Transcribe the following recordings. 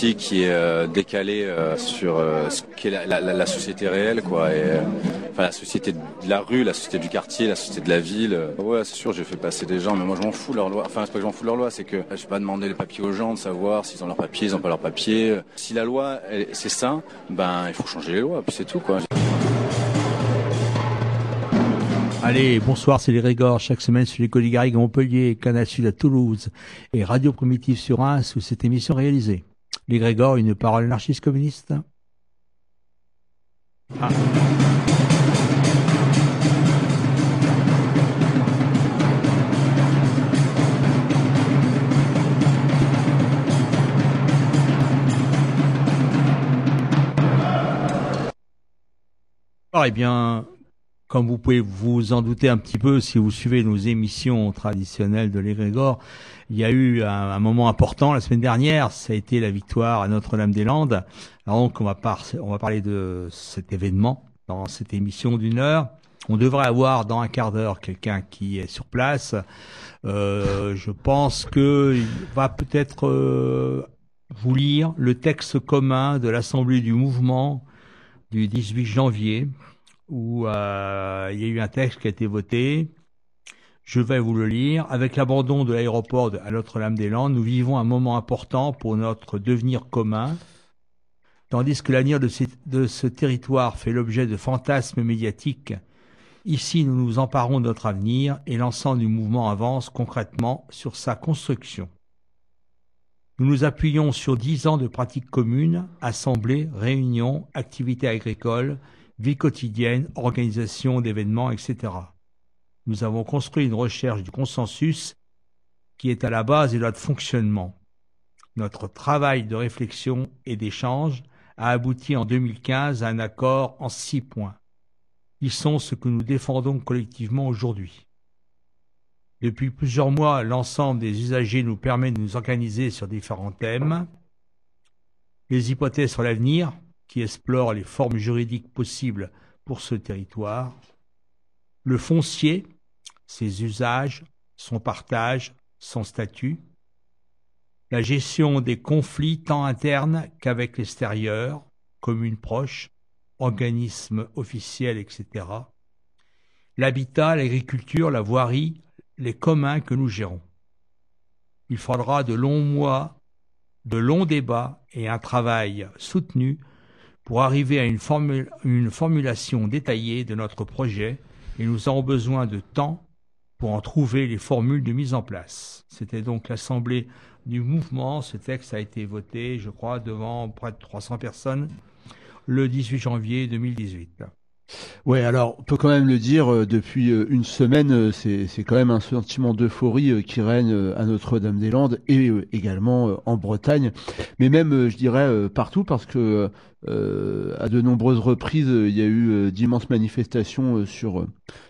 qui est euh, décalée euh, sur euh, ce qu'est la, société réelle, quoi. Enfin, la société de la rue, la société du quartier, la société de la ville. Ouais, c'est sûr, j'ai fait passer des gens, mais moi, je m'en fous leur loi. Enfin, c'est pas que je m'en fous leur loi, c'est que je vais pas demander les papiers aux gens de savoir s'ils ont leurs papiers, ils ont pas leurs papiers. Si la loi, c'est ça, ben, il faut changer les lois, puis c'est tout, quoi. Allez, bonsoir, c'est les Régors, chaque semaine sur les Colis à Montpellier, Canal Sud à Toulouse et Radio Primitive sur un sous cette émission réalisée. Les une parole anarchiste communiste? Ah. eh bien, comme vous pouvez vous en douter un petit peu si vous suivez nos émissions traditionnelles de l'Égrégore, il y a eu un, moment important la semaine dernière, ça a été la victoire à Notre-Dame-des-Landes. Donc on va, on va parler de cet événement dans cette émission d'une heure. On devrait avoir dans un quart d'heure quelqu'un qui est sur place. Euh, je pense qu'il va peut-être euh, vous lire le texte commun de l'Assemblée du mouvement du 18 janvier où euh, il y a eu un texte qui a été voté. Je vais vous le lire. Avec l'abandon de l'aéroport à Notre-Dame-des-Landes, nous vivons un moment important pour notre devenir commun. Tandis que l'avenir de, ce territoire fait l'objet de fantasmes médiatiques, ici nous nous emparons de notre avenir et l'ensemble du mouvement avance concrètement sur sa construction. Nous nous appuyons sur dix ans de pratiques communes, assemblées, réunions, activités agricoles, vie quotidienne, organisation d'événements, etc. Nous avons construit une recherche du consensus qui est à la base de notre fonctionnement. Notre travail de réflexion et d'échange a abouti en 2015 à un accord en six points. Ils sont ce que nous défendons collectivement aujourd'hui. Depuis plusieurs mois, l'ensemble des usagers nous permet de nous organiser sur différents thèmes. Les hypothèses sur l'avenir, qui explore les formes juridiques possibles pour ce territoire, le foncier, ses usages, son partage, son statut, la gestion des conflits tant internes qu'avec l'extérieur, communes proches, organismes officiels, etc., l'habitat, l'agriculture, la voirie, les communs que nous gérons. Il faudra de longs mois, de longs débats et un travail soutenu pour arriver à une, formulation détaillée de notre projet et nous avons besoin de temps pour en trouver les formules de mise en place. C'était donc l'Assemblée du mouvement. Ce texte a été voté, je crois, devant près de 300 personnes le 18 janvier 2018. Ouais, alors on peut quand même le dire, euh, depuis euh, une semaine, euh, c'est, quand même un sentiment d'euphorie qui règne à Notre-Dame-des-Landes et également en Bretagne, mais même, je dirais, partout, parce que à de nombreuses reprises, il y a eu d'immenses manifestations sur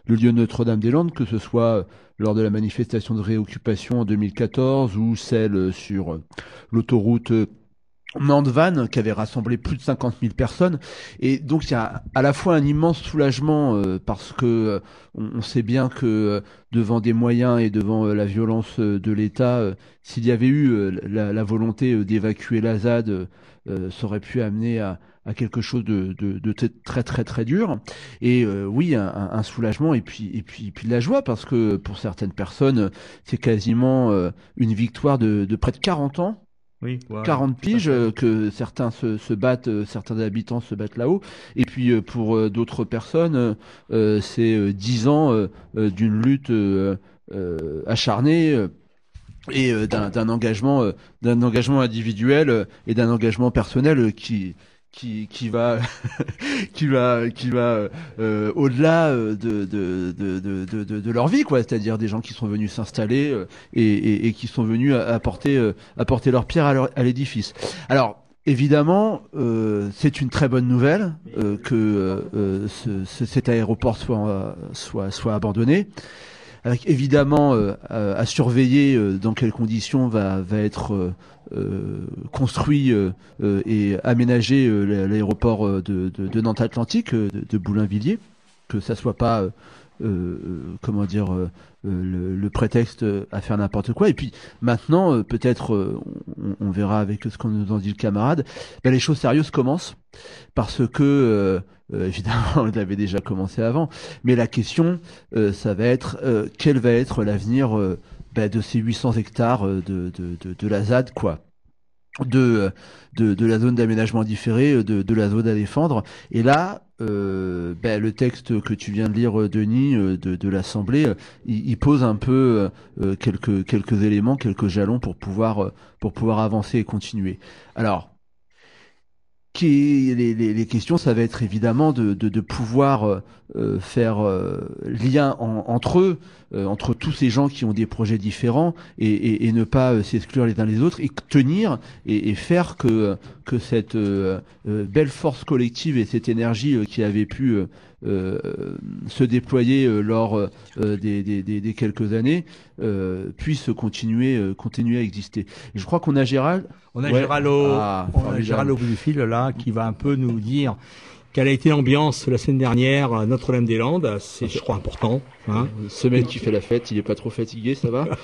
le lieu Notre-Dame-des-Landes, que ce soit lors de la manifestation de réoccupation en 2014 ou celle sur l'autoroute Mandvan qui avait rassemblé plus de 50 000 personnes et donc il y a à la fois un immense soulagement euh, parce que euh, on, sait bien que euh, devant des moyens et devant la violence de l'État s'il y avait eu la, volonté d'évacuer la ZAD ça aurait pu amener à, quelque chose de, très très très dur. Et oui un, soulagement et puis et puis puis de la joie parce que pour certaines personnes c'est quasiment une victoire de, de près de 40 ans oui, 40 piges euh, que certains se, se, battent, euh, certains habitants se battent là-haut. Et puis euh, pour d'autres personnes, c'est 10 ans d'une lutte acharnée et d'un engagement d'un engagement individuel et d'un engagement personnel qui qui, qui va qui va qui va euh, au-delà de de, de, de, de, de leur vie quoi c'est-à-dire des gens qui sont venus s'installer et, et, et, qui sont venus apporter apporter leur pierre à, l'édifice alors Évidemment, euh, c'est une très bonne nouvelle euh, que euh, ce, cet aéroport soit, soit, soit abandonné. Avec évidemment à surveiller dans quelles conditions va, va être construit et aménagé l'aéroport de, de, de, Nantes Atlantique, de, de Boulainvilliers, que ça soit pas comment dire euh, le, prétexte à faire n'importe quoi. Et puis maintenant, euh, peut-être, euh, on, verra avec ce qu'on nous en dit le camarade, ben, les choses sérieuses commencent parce que évidemment, on l'avait déjà commencé avant, mais la question, ça va être quel va être l'avenir ben, de ces 800 hectares de, de, de, de la ZAD, quoi de, de, de, la zone d'aménagement différé, de, de la zone à défendre. Et là, euh, ben, le texte que tu viens de lire, Denis, euh, de, de l'Assemblée, euh, il, il, pose un peu quelques, quelques éléments, quelques jalons pour pouvoir, pour pouvoir avancer et continuer. Alors, qui, les, questions, ça va être évidemment de, pouvoir euh, faire euh, lien entre eux, euh, entre tous ces gens qui ont des projets différents, et, et, et ne pas s'exclure les uns les autres, et tenir et, et faire que que cette belle force collective et cette énergie qui avait pu se déployer lors des, des, des, quelques années puisse continuer continuer à exister. Et je crois qu'on a Gérald. On a Gérald au, ah, on a Gérald au bout du fil là qui va un peu nous dire quelle a été l'ambiance la semaine dernière à Notre-Dame-des-Landes C'est, je crois, important. Hein Semaine qui fait la fête, il est pas trop fatigué, ça va?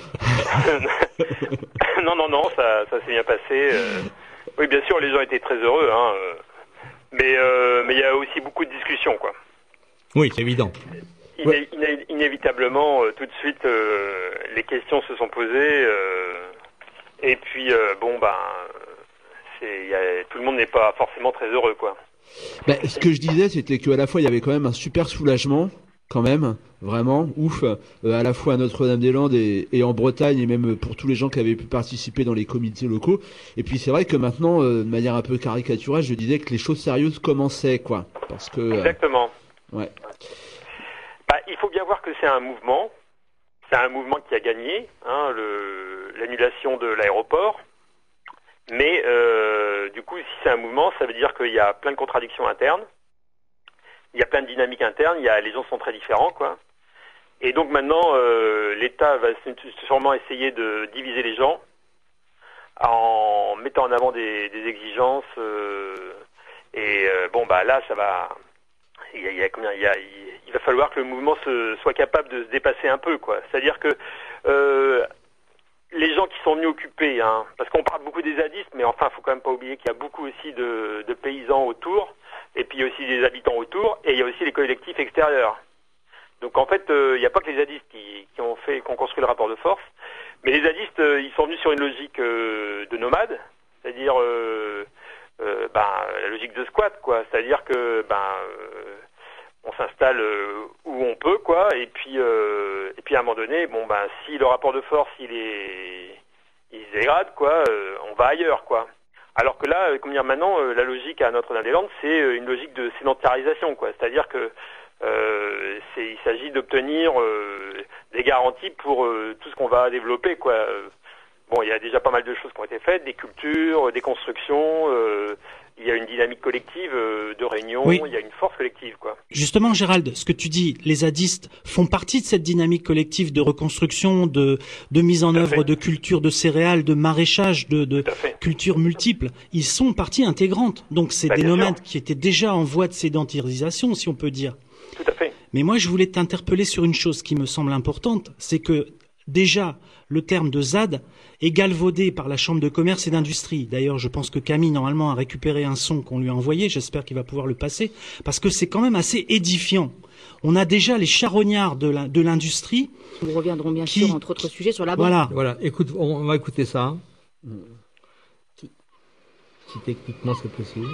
Non, non, non, ça, ça s'est bien passé. Euh. Oui, bien sûr, les gens étaient très heureux, hein. Euh. Mais euh, mais il y a aussi beaucoup de discussions, quoi. Oui, c'est évident. inévitablement, tout de suite, les questions se sont posées. et puis, bon, ben, c'est, y a, tout le monde n'est pas forcément très heureux, quoi. Ben, ce que je disais, c'était qu'à la fois, il y avait quand même un super soulagement, quand même, vraiment, ouf, euh, à la fois à Notre-Dame-des-Landes et, en Bretagne, et même pour tous les gens qui avaient pu participer dans les comités locaux. Et puis c'est vrai que maintenant, euh, de manière un peu caricaturale, je disais que les choses sérieuses commençaient, quoi. Parce que, euh, Exactement. ouais. Bah, il faut bien voir que c'est un mouvement. C'est un mouvement qui a gagné, hein, l'annulation de l'aéroport. Mais euh, du coup, si c'est un mouvement, ça veut dire qu'il y a plein de contradictions internes, il y a plein de dynamiques internes, il y a, les gens sont très différents, quoi. Et donc maintenant, euh, l'État va sûrement essayer de diviser les gens en mettant en avant des, des exigences. Euh, et euh, bon, bah là, ça va. Il, y a, il, y a, il, y a, il va falloir que le mouvement se, soit capable de se dépasser un peu, quoi. C'est-à-dire que euh, les gens qui sont venus occuper, hein, parce qu'on parle beaucoup des zadistes, mais enfin, faut quand même pas oublier qu'il y a beaucoup aussi de, de, paysans autour, et puis il y a aussi des habitants autour, et il y a aussi les collectifs extérieurs. Donc en fait, euh, il n'y a pas que les zadistes qui, qui, ont fait, qui ont construit le rapport de force, mais les zadistes, euh, ils sont venus sur une logique euh, de nomade, c'est-à-dire ben, la logique de squat, quoi. C'est-à-dire que ben on s'installe euh, où on peut, quoi. Et puis, euh, et puis à un moment donné, bon ben, si le rapport de force il est, il se dégrade, quoi, euh, on va ailleurs, quoi. Alors que là, comme dire maintenant, la logique à Notre-Dame-des-Landes, c'est une logique de sédentarisation, quoi. C'est-à-dire que il s'agit d'obtenir des garanties pour tout ce qu'on va développer, quoi. Bon, il y a déjà pas mal de choses qui ont été faites, des cultures, des constructions, il y a une dynamique collective euh, de réunion, il y a une force collective. Quoi. Justement, Gérald, ce que tu dis, les zadistes font partie de cette dynamique collective de reconstruction, de, de mise en œuvre de culture de céréales, de maraîchage, de, de cultures multiples. Ils sont partie intégrante. Donc c'est bah, des nomades qui étaient déjà en voie de sédentarisation, si on peut dire. Tout à fait. Mais moi, je voulais t'interpeller sur une chose qui me semble importante, c'est que déjà, le terme de ZAD est galvaudé par la Chambre de commerce et d'industrie. D'ailleurs, je pense que Camille, normalement, a récupéré un son qu'on lui a envoyé. J'espère qu'il va pouvoir le passer. Parce que c'est quand même assez édifiant. On a déjà les charognards de l'industrie. Nous reviendrons bien sûr, entre autres sujets, sur la banque. Voilà. Voilà. Écoute, on va écouter ça. Si techniquement c'est possible.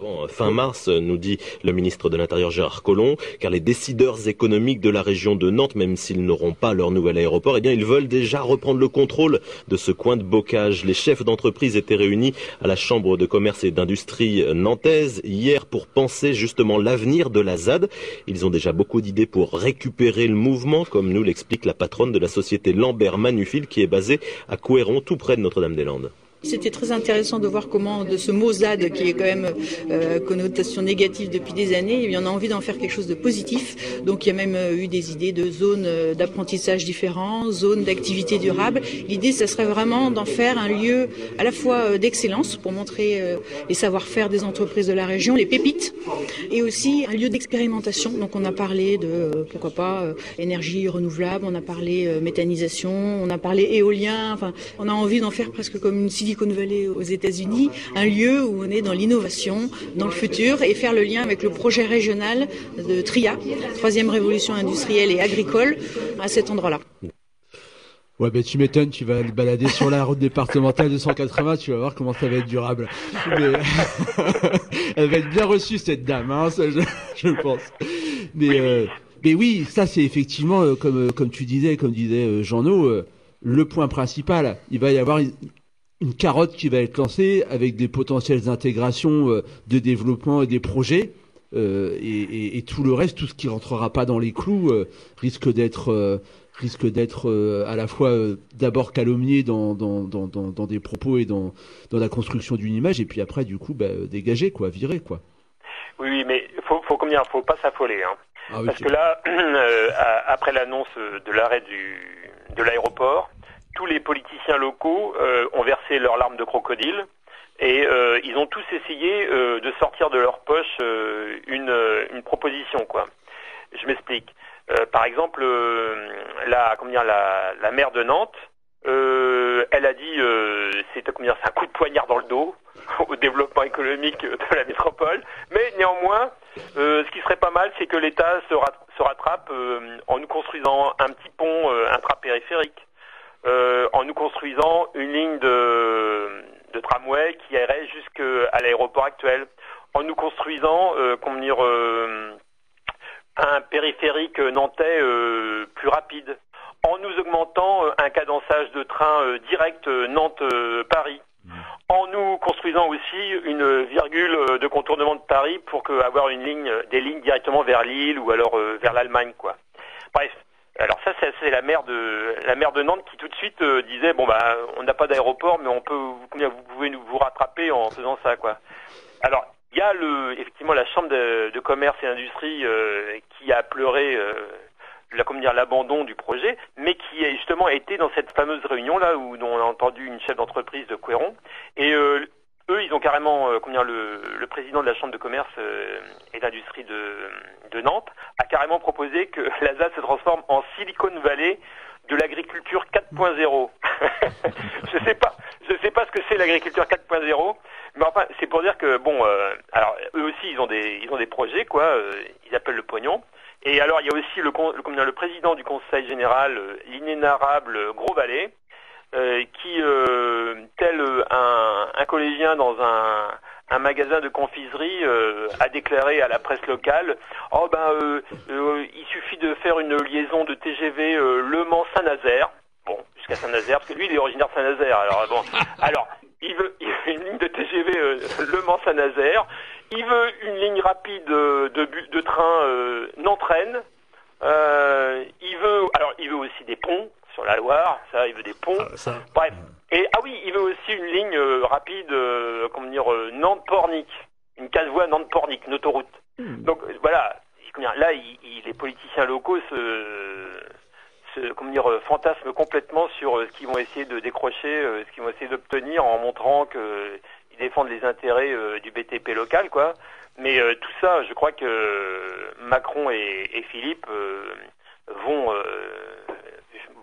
Quand fin mars, nous dit le ministre de l'Intérieur Gérard Collomb, car les décideurs économiques de la région de Nantes, même s'ils n'auront pas leur nouvel aéroport, eh bien, ils veulent déjà reprendre le contrôle de ce coin de bocage. Les chefs d'entreprise étaient réunis à la Chambre de commerce et d'industrie nantaise hier pour penser justement l'avenir de la ZAD. Ils ont déjà beaucoup d'idées pour récupérer le mouvement, comme nous l'explique la patronne de la société Lambert Manufil, qui est basée à Couéron, tout près de Notre-Dame-des-Landes. C'était très intéressant de voir comment de ce mot ZAD, qui est quand même euh, connotation négative depuis des années, eh on a envie d'en faire quelque chose de positif. Donc il y a même euh, eu des idées de zones euh, d'apprentissage différents, zones d'activité durable. L'idée, ce serait vraiment d'en faire un lieu à la fois euh, d'excellence pour montrer les savoir-faire des entreprises de la région, les pépites, et aussi un lieu d'expérimentation. Donc on a parlé de, pourquoi pas, énergie renouvelable, on a parlé méthanisation, on a parlé éolien. Enfin, on a envie d'en faire presque comme une city Silicon Valley aux États-Unis, un lieu où on est dans l'innovation, dans le futur, et faire le lien avec le projet régional de TRIA, troisième révolution industrielle et agricole, à cet endroit-là. Ouais, ben tu m'étonnes, tu vas le balader sur la route départementale 280, tu vas voir comment ça va être durable. Elle va être bien reçue cette dame, hein, je, pense. Mais, euh, mais oui, ça c'est effectivement euh, comme euh, comme tu disais, comme disait Jean-No, le point principal. Il va y avoir une carotte qui va être lancée avec des potentielles intégrations euh, de développement et des projets. Euh, et, tout le reste, tout ce qui rentrera pas dans les clous, euh, risque d'être risque d'être à la fois d'abord calomnié dans dans, dans, dans, des propos et dans, dans la construction d'une image, et puis après, du coup, bah, dégagé, quoi, viré, quoi. Oui, oui, mais faut, faut combien, faut pas s'affoler, hein. Ah Parce que là, après l'annonce de l'arrêt du de l'aéroport, tous les politiciens locaux euh, ont versé leurs larmes de crocodile et euh, ils ont tous essayé euh, de sortir de leur poche une, proposition quoi. Je m'explique. par exemple, la, comment dire, la, maire de Nantes, elle a dit c'est un coup de poignard dans le dos au développement économique de la métropole. Mais néanmoins, ce qui serait pas mal, c'est que l'État se, se, rattrape en nous construisant un petit pont intrapériphérique. Euh, en nous construisant une ligne de, de tramway qui irait jusqu'à l'aéroport actuel, en nous construisant euh, dire, euh, un périphérique nantais euh, plus rapide, en nous augmentant un cadençage de train direct Nantes-Paris. En nous construisant aussi une virgule de contournement de Paris pour que, avoir une ligne, des lignes directement vers Lille ou alors vers l'Allemagne, quoi. Bref, alors ça, c'est la maire de la maire de Nantes qui tout de suite euh, disait bon bah on n'a pas d'aéroport, mais on peut vous, pouvez nous vous rattraper en faisant ça quoi. Alors il y a le effectivement la chambre de, commerce et industrie euh, qui a pleuré euh, la comment dire l'abandon du projet, mais qui a justement été dans cette fameuse réunion là où on a entendu une chef d'entreprise de Couéron et eux, ils ont carrément, euh, combien le, le, président de la chambre de commerce euh, et d'industrie de, de, Nantes a carrément proposé que la ZAD se transforme en Silicon Valley de l'agriculture 4.0. je sais pas, je sais pas ce que c'est l'agriculture 4.0, mais enfin, c'est pour dire que bon, euh, alors eux aussi, ils ont des, ils ont des projets quoi, euh, ils appellent le pognon. Et alors, il y a aussi le, le, le président du conseil général, l'inénarrable Gros Vallée, euh, qui, euh, tel un, un, collégien dans un, un magasin de confiserie, euh, a déclaré à la presse locale Oh ben, il suffit de faire une liaison de TGV Le Mans-Saint-Nazaire. Bon, jusqu'à Saint-Nazaire, parce que lui, il est originaire de Saint-Nazaire. Alors, bon, alors, il veut, il veut, une ligne de TGV Le Mans-Saint-Nazaire. Il veut une ligne rapide de, de train Nantes-Rennes. il veut, alors, il veut aussi des ponts sur la Loire, ça, il veut des ponts. Ah, Bref. Et ah oui, il veut aussi une ligne euh, rapide, euh, comment dire, euh, Nantes-Pornic, une casse-voie Nantes-Pornic, une autoroute. Hmm. Donc voilà, là, il, les politiciens locaux se, se comment dire, fantasment complètement sur ce qu'ils vont essayer de décrocher, ce qu'ils vont essayer d'obtenir en montrant qu'ils défendent les intérêts du BTP local, quoi. Mais tout ça, je crois que Macron et, et Philippe vont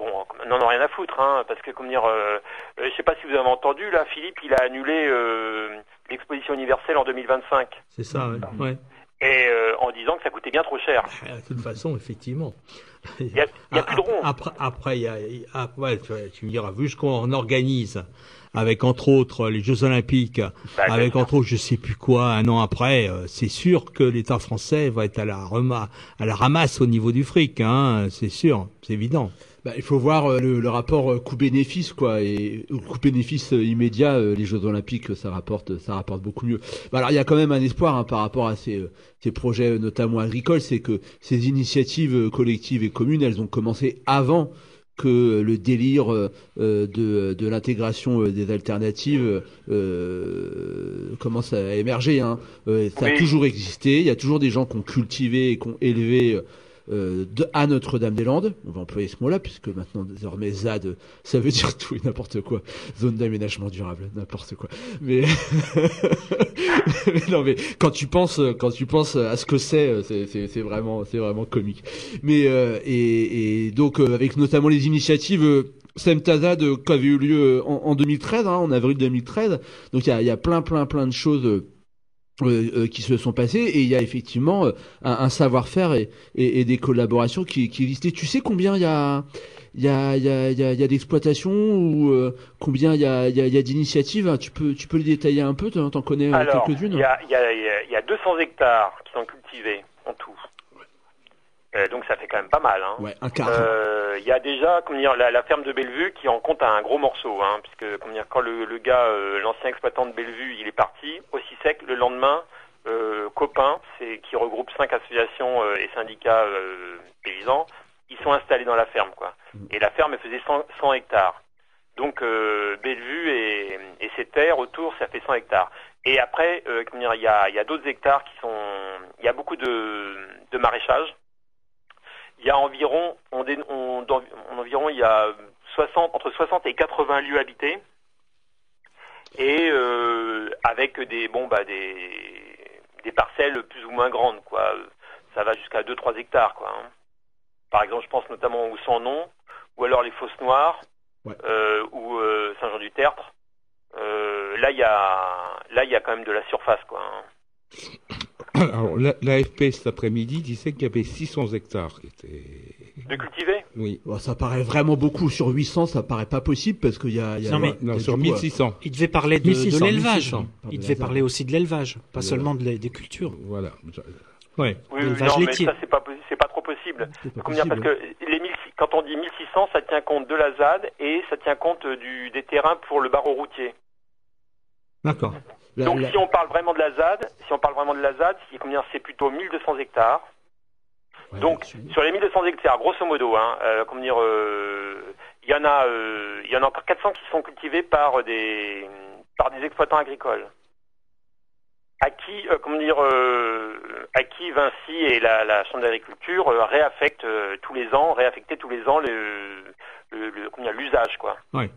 bon, n'en ont rien à foutre, hein, parce que, comme dire, euh, euh, je sais pas si vous avez entendu, là, Philippe, il a annulé euh, l'exposition universelle en 2025. C'est ça, ouais. Et en, disant que ça coûtait bien trop cher. Ah, de toute façon, effectivement. Il n'y a, a plus de rond. Après, après, y a, ouais, tu, me diras, vu ce qu'on organise, avec entre autres les Jeux Olympiques, Bah, avec entre autres je sais plus quoi, un an après, euh, c'est sûr que l'État français va être à la, rema, à la ramasse au niveau du fric, hein, c'est sûr, c'est évident. Bah, il faut voir euh, le, le rapport euh, coût-bénéfice quoi et coût-bénéfice euh, immédiat les Jeux Olympiques ça rapporte ça rapporte beaucoup mieux. Bah, alors il y a quand même un espoir hein, par rapport à ces, ces projets notamment agricoles, c'est que ces initiatives collectives et communes elles ont commencé avant que le délire euh, de, de l'intégration des alternatives euh, commence à émerger. Hein. Euh, ça a Oui. toujours existé, il y a toujours des gens qui ont cultivé et qui ont élevé euh, euh, de, à Notre-Dame-des-Landes. On va employer ce mot-là, puisque maintenant, désormais, ZAD, ça veut dire tout et n'importe quoi. Zone d'aménagement durable, n'importe quoi. Mais... non, mais quand tu penses, quand tu penses à ce que c'est, c'est, c'est, vraiment, c'est vraiment comique. Mais euh, et, donc euh, avec notamment les initiatives. Euh, Semtazad euh, qui avait eu lieu euh, en, en 2013, hein, en avril 2013. Donc il y a plein, plein, plein de choses euh, euh, euh, qui se sont passées et il y a effectivement euh, un, un savoir-faire et, et, et des collaborations qui, qui existent. Et tu sais combien il y a, il y a, il y a, il y a, y a d'exploitations ou euh, combien il y a, il y a, il y a d'initiatives hein Tu peux, tu peux le détailler un peu T'en t'en connais euh, quelques-unes il y a, y, a, y a 200 hectares qui sont cultivés en tout. Euh, donc ça fait quand même pas mal. Hein. Ouais, un quart. Euh, Il y a déjà, comment dire, la, la ferme de Bellevue qui en compte un gros morceau, hein, puisque comment dire, quand le, le gars, euh, l'ancien exploitant de Bellevue, il est parti, aussi sec, le lendemain, euh, Copain, c'est qui regroupe cinq associations euh, et syndicats euh, paysans, ils sont installés dans la ferme, quoi. Et la ferme, elle faisait 100, 100 hectares. Donc euh, Bellevue et, et ses terres autour, ça fait 100 hectares. Et après, euh, il y a, y a d'autres hectares qui sont, il y a beaucoup de, de maraîchage. Il y a environ, on, dé- on- en environ, il y a 60, entre 60 et 80 lieux habités, et euh, avec des, bon, bah, des, des parcelles plus ou moins grandes, quoi. Ça va jusqu'à 2-3 hectares, quoi. hein. Par exemple, je pense notamment au Sans-Nom, ou alors les Fosses Noires, Ouais. euh, ou euh, Saint-Jean-du-Tertre. Euh, là, il y a, là, il y a quand même de la surface, quoi. hein. Alors, la- l'AFP cet après-midi disait qu'il y avait 600 hectares qui étaient. De cultiver Oui. Bon, ça paraît vraiment beaucoup sur 800, ça paraît pas possible parce qu'il y a, il y a Non, mais- Non, sur coup, 1600. Il devait parler de, 1600, de l'élevage. 1600. Il de devait parler aussi de l'élevage, pas De- seulement de la- des cultures. Voilà. Ouais. Oui, oui, L'élevage non, mais laitier. ça, c'est pas, pas trop possible. pas dire, parce que les 1000 quand on dit 1600, ça tient compte de la ZAD et ça tient compte du, des terrains pour le barreau routier. D'accord. Donc la- si on parle vraiment de la ZAD, si on parle vraiment de la ZAD, c'est combien C'est plutôt 1200 hectares. ouais, Donc sur les 1200 hectares, grosso modo, hein, euh, comment dire, euh, il y en a, euh, il y en a encore 400 qui sont cultivés par des, par des exploitants agricoles. À qui, euh, comment dire, euh, à qui Vinci et la, la Chambre d'agriculture réaffectent tous les ans, réaffecter tous les ans le, le, le- l'usage, quoi. Ouais.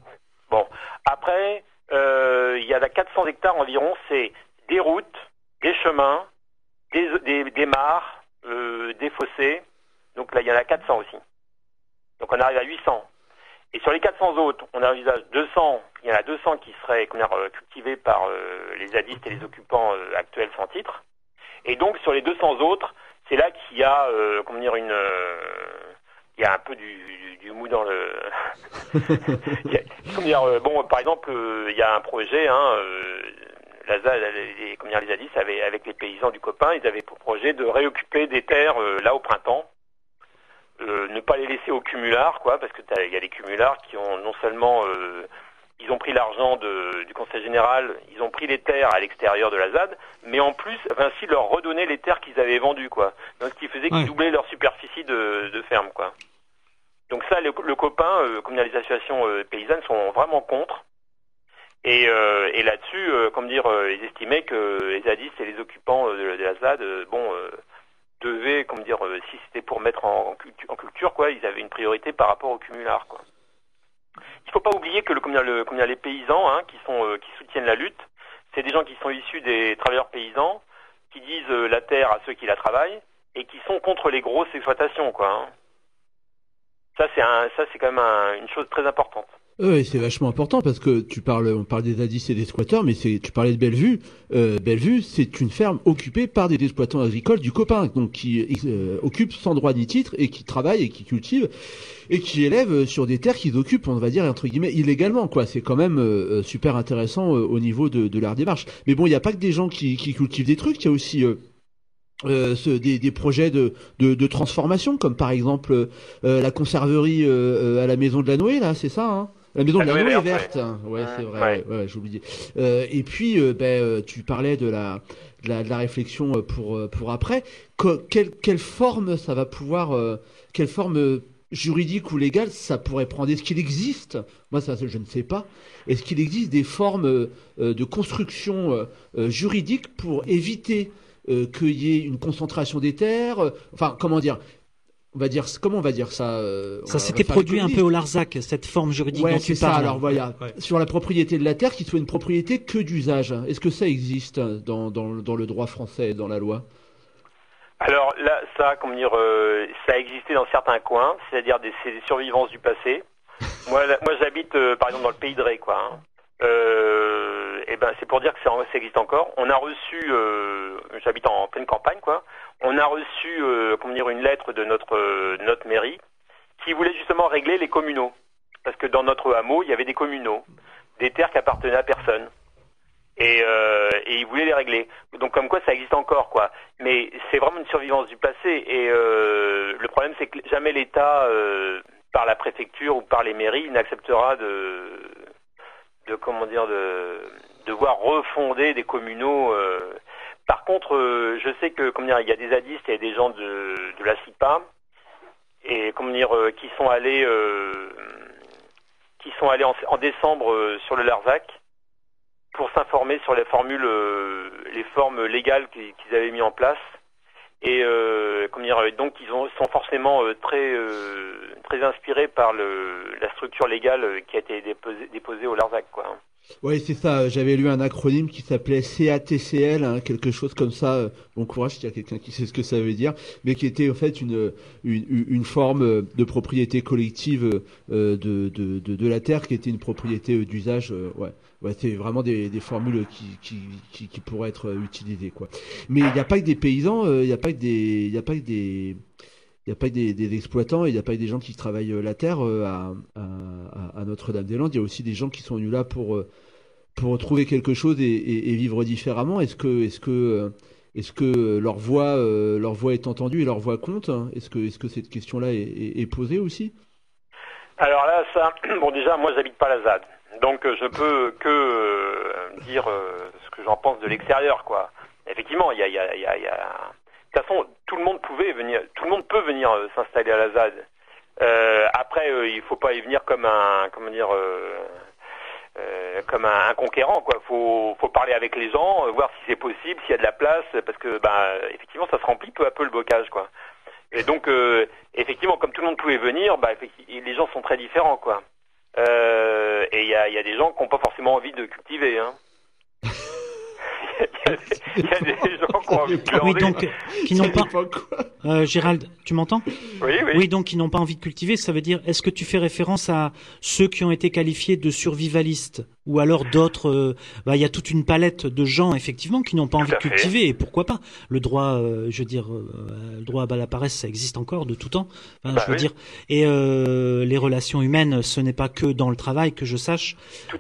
Bon, après, euh, il y a la 400 hectares environ, c'est des routes, des chemins, des, des, mares, euh, des fossés. Donc là, il y en a 400 aussi. Donc on arrive à 800. Et sur les 400 autres, on envisage 200, il y en a 200 qui seraient euh, cultivés par les zadistes et les occupants actuels sans titre. Et donc sur les 200 autres, c'est là qu'il y a comment dire une il y a un peu du, mou dans le dire, euh, bon par exemple euh, il y a un projet hein, euh, les, comment dire, les zadistes avaient avec les paysans du copain, ils avaient pour projet de réoccuper des terres là au printemps. Ne pas les laisser au cumulard, quoi, parce que il y a les cumulards qui ont non seulement ils ont pris l'argent du Conseil général, ils ont pris les terres à l'extérieur de la ZAD, mais en plus Vinci leur redonnait les terres qu'ils avaient vendues, quoi. Donc ce qui faisait qu'ils Ouais. doublaient leur superficie de, de ferme, quoi. Donc ça, le, le copain, euh, comme les associations euh, paysannes sont vraiment contre. Et, euh, et là-dessus, euh, comme dire, ils estimaient que les zadistes et les occupants de, de la ZAD, bon, devaient, comme dire, si c'était pour mettre en, en cultu- en culture, quoi, ils avaient une priorité par rapport au cumulard, quoi. Il faut pas oublier que le, combien, le, combien les paysans, hein, qui sont, euh, qui soutiennent la lutte, c'est des gens qui sont issus des travailleurs paysans, qui disent euh, la terre à ceux qui la travaillent et qui sont contre les grosses exploitations, quoi. hein. Ça, c'est un, ça, c'est quand même un- une chose très importante. Oui, c'est vachement important parce que tu parles, on parle des zadistes et des squatteurs, mais tu parlais de Bellevue. Euh, Bellevue, c'est une ferme occupée par des exploitants agricoles du copain, donc qui euh, occupent sans droit ni titre et qui travaillent et qui cultivent et qui élèvent sur des terres qu'ils occupent, on va dire entre guillemets illégalement. Quoi, c'est quand même euh, super intéressant euh, au niveau de, leur démarche. Mais bon, il n'y a pas que des gens qui, cultivent des trucs, il y a aussi euh, euh, des, projets de, de, transformation, comme par exemple euh, la conserverie euh, à la maison de la Noé, là, c'est ça hein? La maison de la Noé verte, ouais, ouais c'est vrai, ouais, ouais j'ai oublié. et puis, ben, tu parlais de la, de la, de la réflexion pour pour après. Que, quelle, quelle forme ça va pouvoir, quelle forme juridique ou légale ça pourrait prendre? Est-ce qu'il existe, moi ça je ne sais pas, est-ce qu'il existe des formes de construction juridique pour éviter euh, qu'il y ait une concentration des terres? Euh, enfin, comment dire? On va dire comment on va dire ça euh, Ça s'était produit un peu au Larzac cette forme juridique ouais, dont tu ça, parles. Alors voilà, ouais. sur la propriété de la terre qui soit une propriété que d'usage. Est-ce que ça existe dans, dans, dans, le droit français, dans la loi? Alors là, ça, comment dire, euh, ça a existé dans certains coins, c'est-à-dire des, des, survivances du passé. moi, là, moi, j'habite euh, par exemple dans le pays de Ré, quoi. Hein. Euh, et ben c'est pour dire que ça, ça, existe encore. On a reçu, euh, j'habite en pleine campagne quoi. On a reçu, euh, comment dire, une lettre de notre euh, notre mairie qui voulait justement régler les communaux, parce que dans notre hameau il y avait des communaux, des terres qui appartenaient à personne. Et, euh, et ils voulaient les régler. Donc comme quoi ça existe encore quoi. Mais c'est vraiment une survivance du passé. Et euh, le problème c'est que jamais l'État, par la préfecture ou par les mairies, n'acceptera de de comment dire de devoir refonder des communaux. Euh. Par contre, euh, je sais que comment dire, il y a des zadistes et des gens de, de la CIPA et comment dire euh, qui sont allés qui sont allés en, décembre sur le Larzac pour s'informer sur les formules les formes légales qu'ils qu avaient mis en place et euh, comment dire donc ils ont, sont forcément euh, très euh, très inspirés par le, la structure légale qui a été déposée, déposée au Larzac quoi. Oui, c'est ça. J'avais lu un acronyme qui s'appelait CATCL, hein, quelque chose comme ça. Bon courage s'il y a quelqu'un qui sait ce que ça veut dire, mais qui était en fait une une, une forme de propriété collective euh, de, de, de, de la terre, qui était une propriété d'usage. Euh, ouais, ouais, c'est vraiment des, des formules qui, qui, qui, pourraient être utilisées, quoi. Mais il n'y a pas que des paysans, il n'y a pas que des, n'y a pas que des n'y a pas que des, des exploitants, il n'y a pas que des gens qui travaillent la terre à, à, Notre-Dame-des-Landes. Il y a aussi des gens qui sont venus là pour pour trouver quelque chose et, vivre différemment. Est-ce que leur voix est entendue et leur voix compte? Est-ce que cette question-là est, posée aussi? Alors là, ça, bon déjà, moi, j'habite pas la ZAD, donc je peux que euh, dire euh, ce que j'en pense de l'extérieur, quoi. Effectivement, il y a, il il il toute façon, tout le monde pouvait venir, tout le monde peut venir euh, s'installer à la ZAD. Euh, après, euh, il faut pas y venir comme un, comment dire, euh, comme un, conquérant. Quoi, faut, faut parler avec les gens, voir si c'est possible, s'il y a de la place, parce que, ben, effectivement, ça se remplit peu à peu le bocage, quoi. Et donc, effectivement, comme tout le monde pouvait venir, bah, les gens sont très différents, quoi. et il y a, y a des gens qui n'ont pas forcément envie de cultiver, hein. il y a des gens qui ont envie de oui, donc, qui n'ont pas. Euh, Gérald, tu m'entends oui, oui. Oui, donc qui n'ont pas envie de cultiver, ça veut dire, est-ce que tu fais référence à ceux qui ont été qualifiés de survivalistes? Ou alors d'autres euh, bah, il y a toute une palette de gens effectivement qui n'ont pas envie de cultiver fait. et pourquoi pas le droit euh, je veux dire euh, le droit à la paresse ça existe encore de tout temps enfin, bah, je veux oui. dire et euh, les relations humaines ce n'est pas que dans le travail que je sache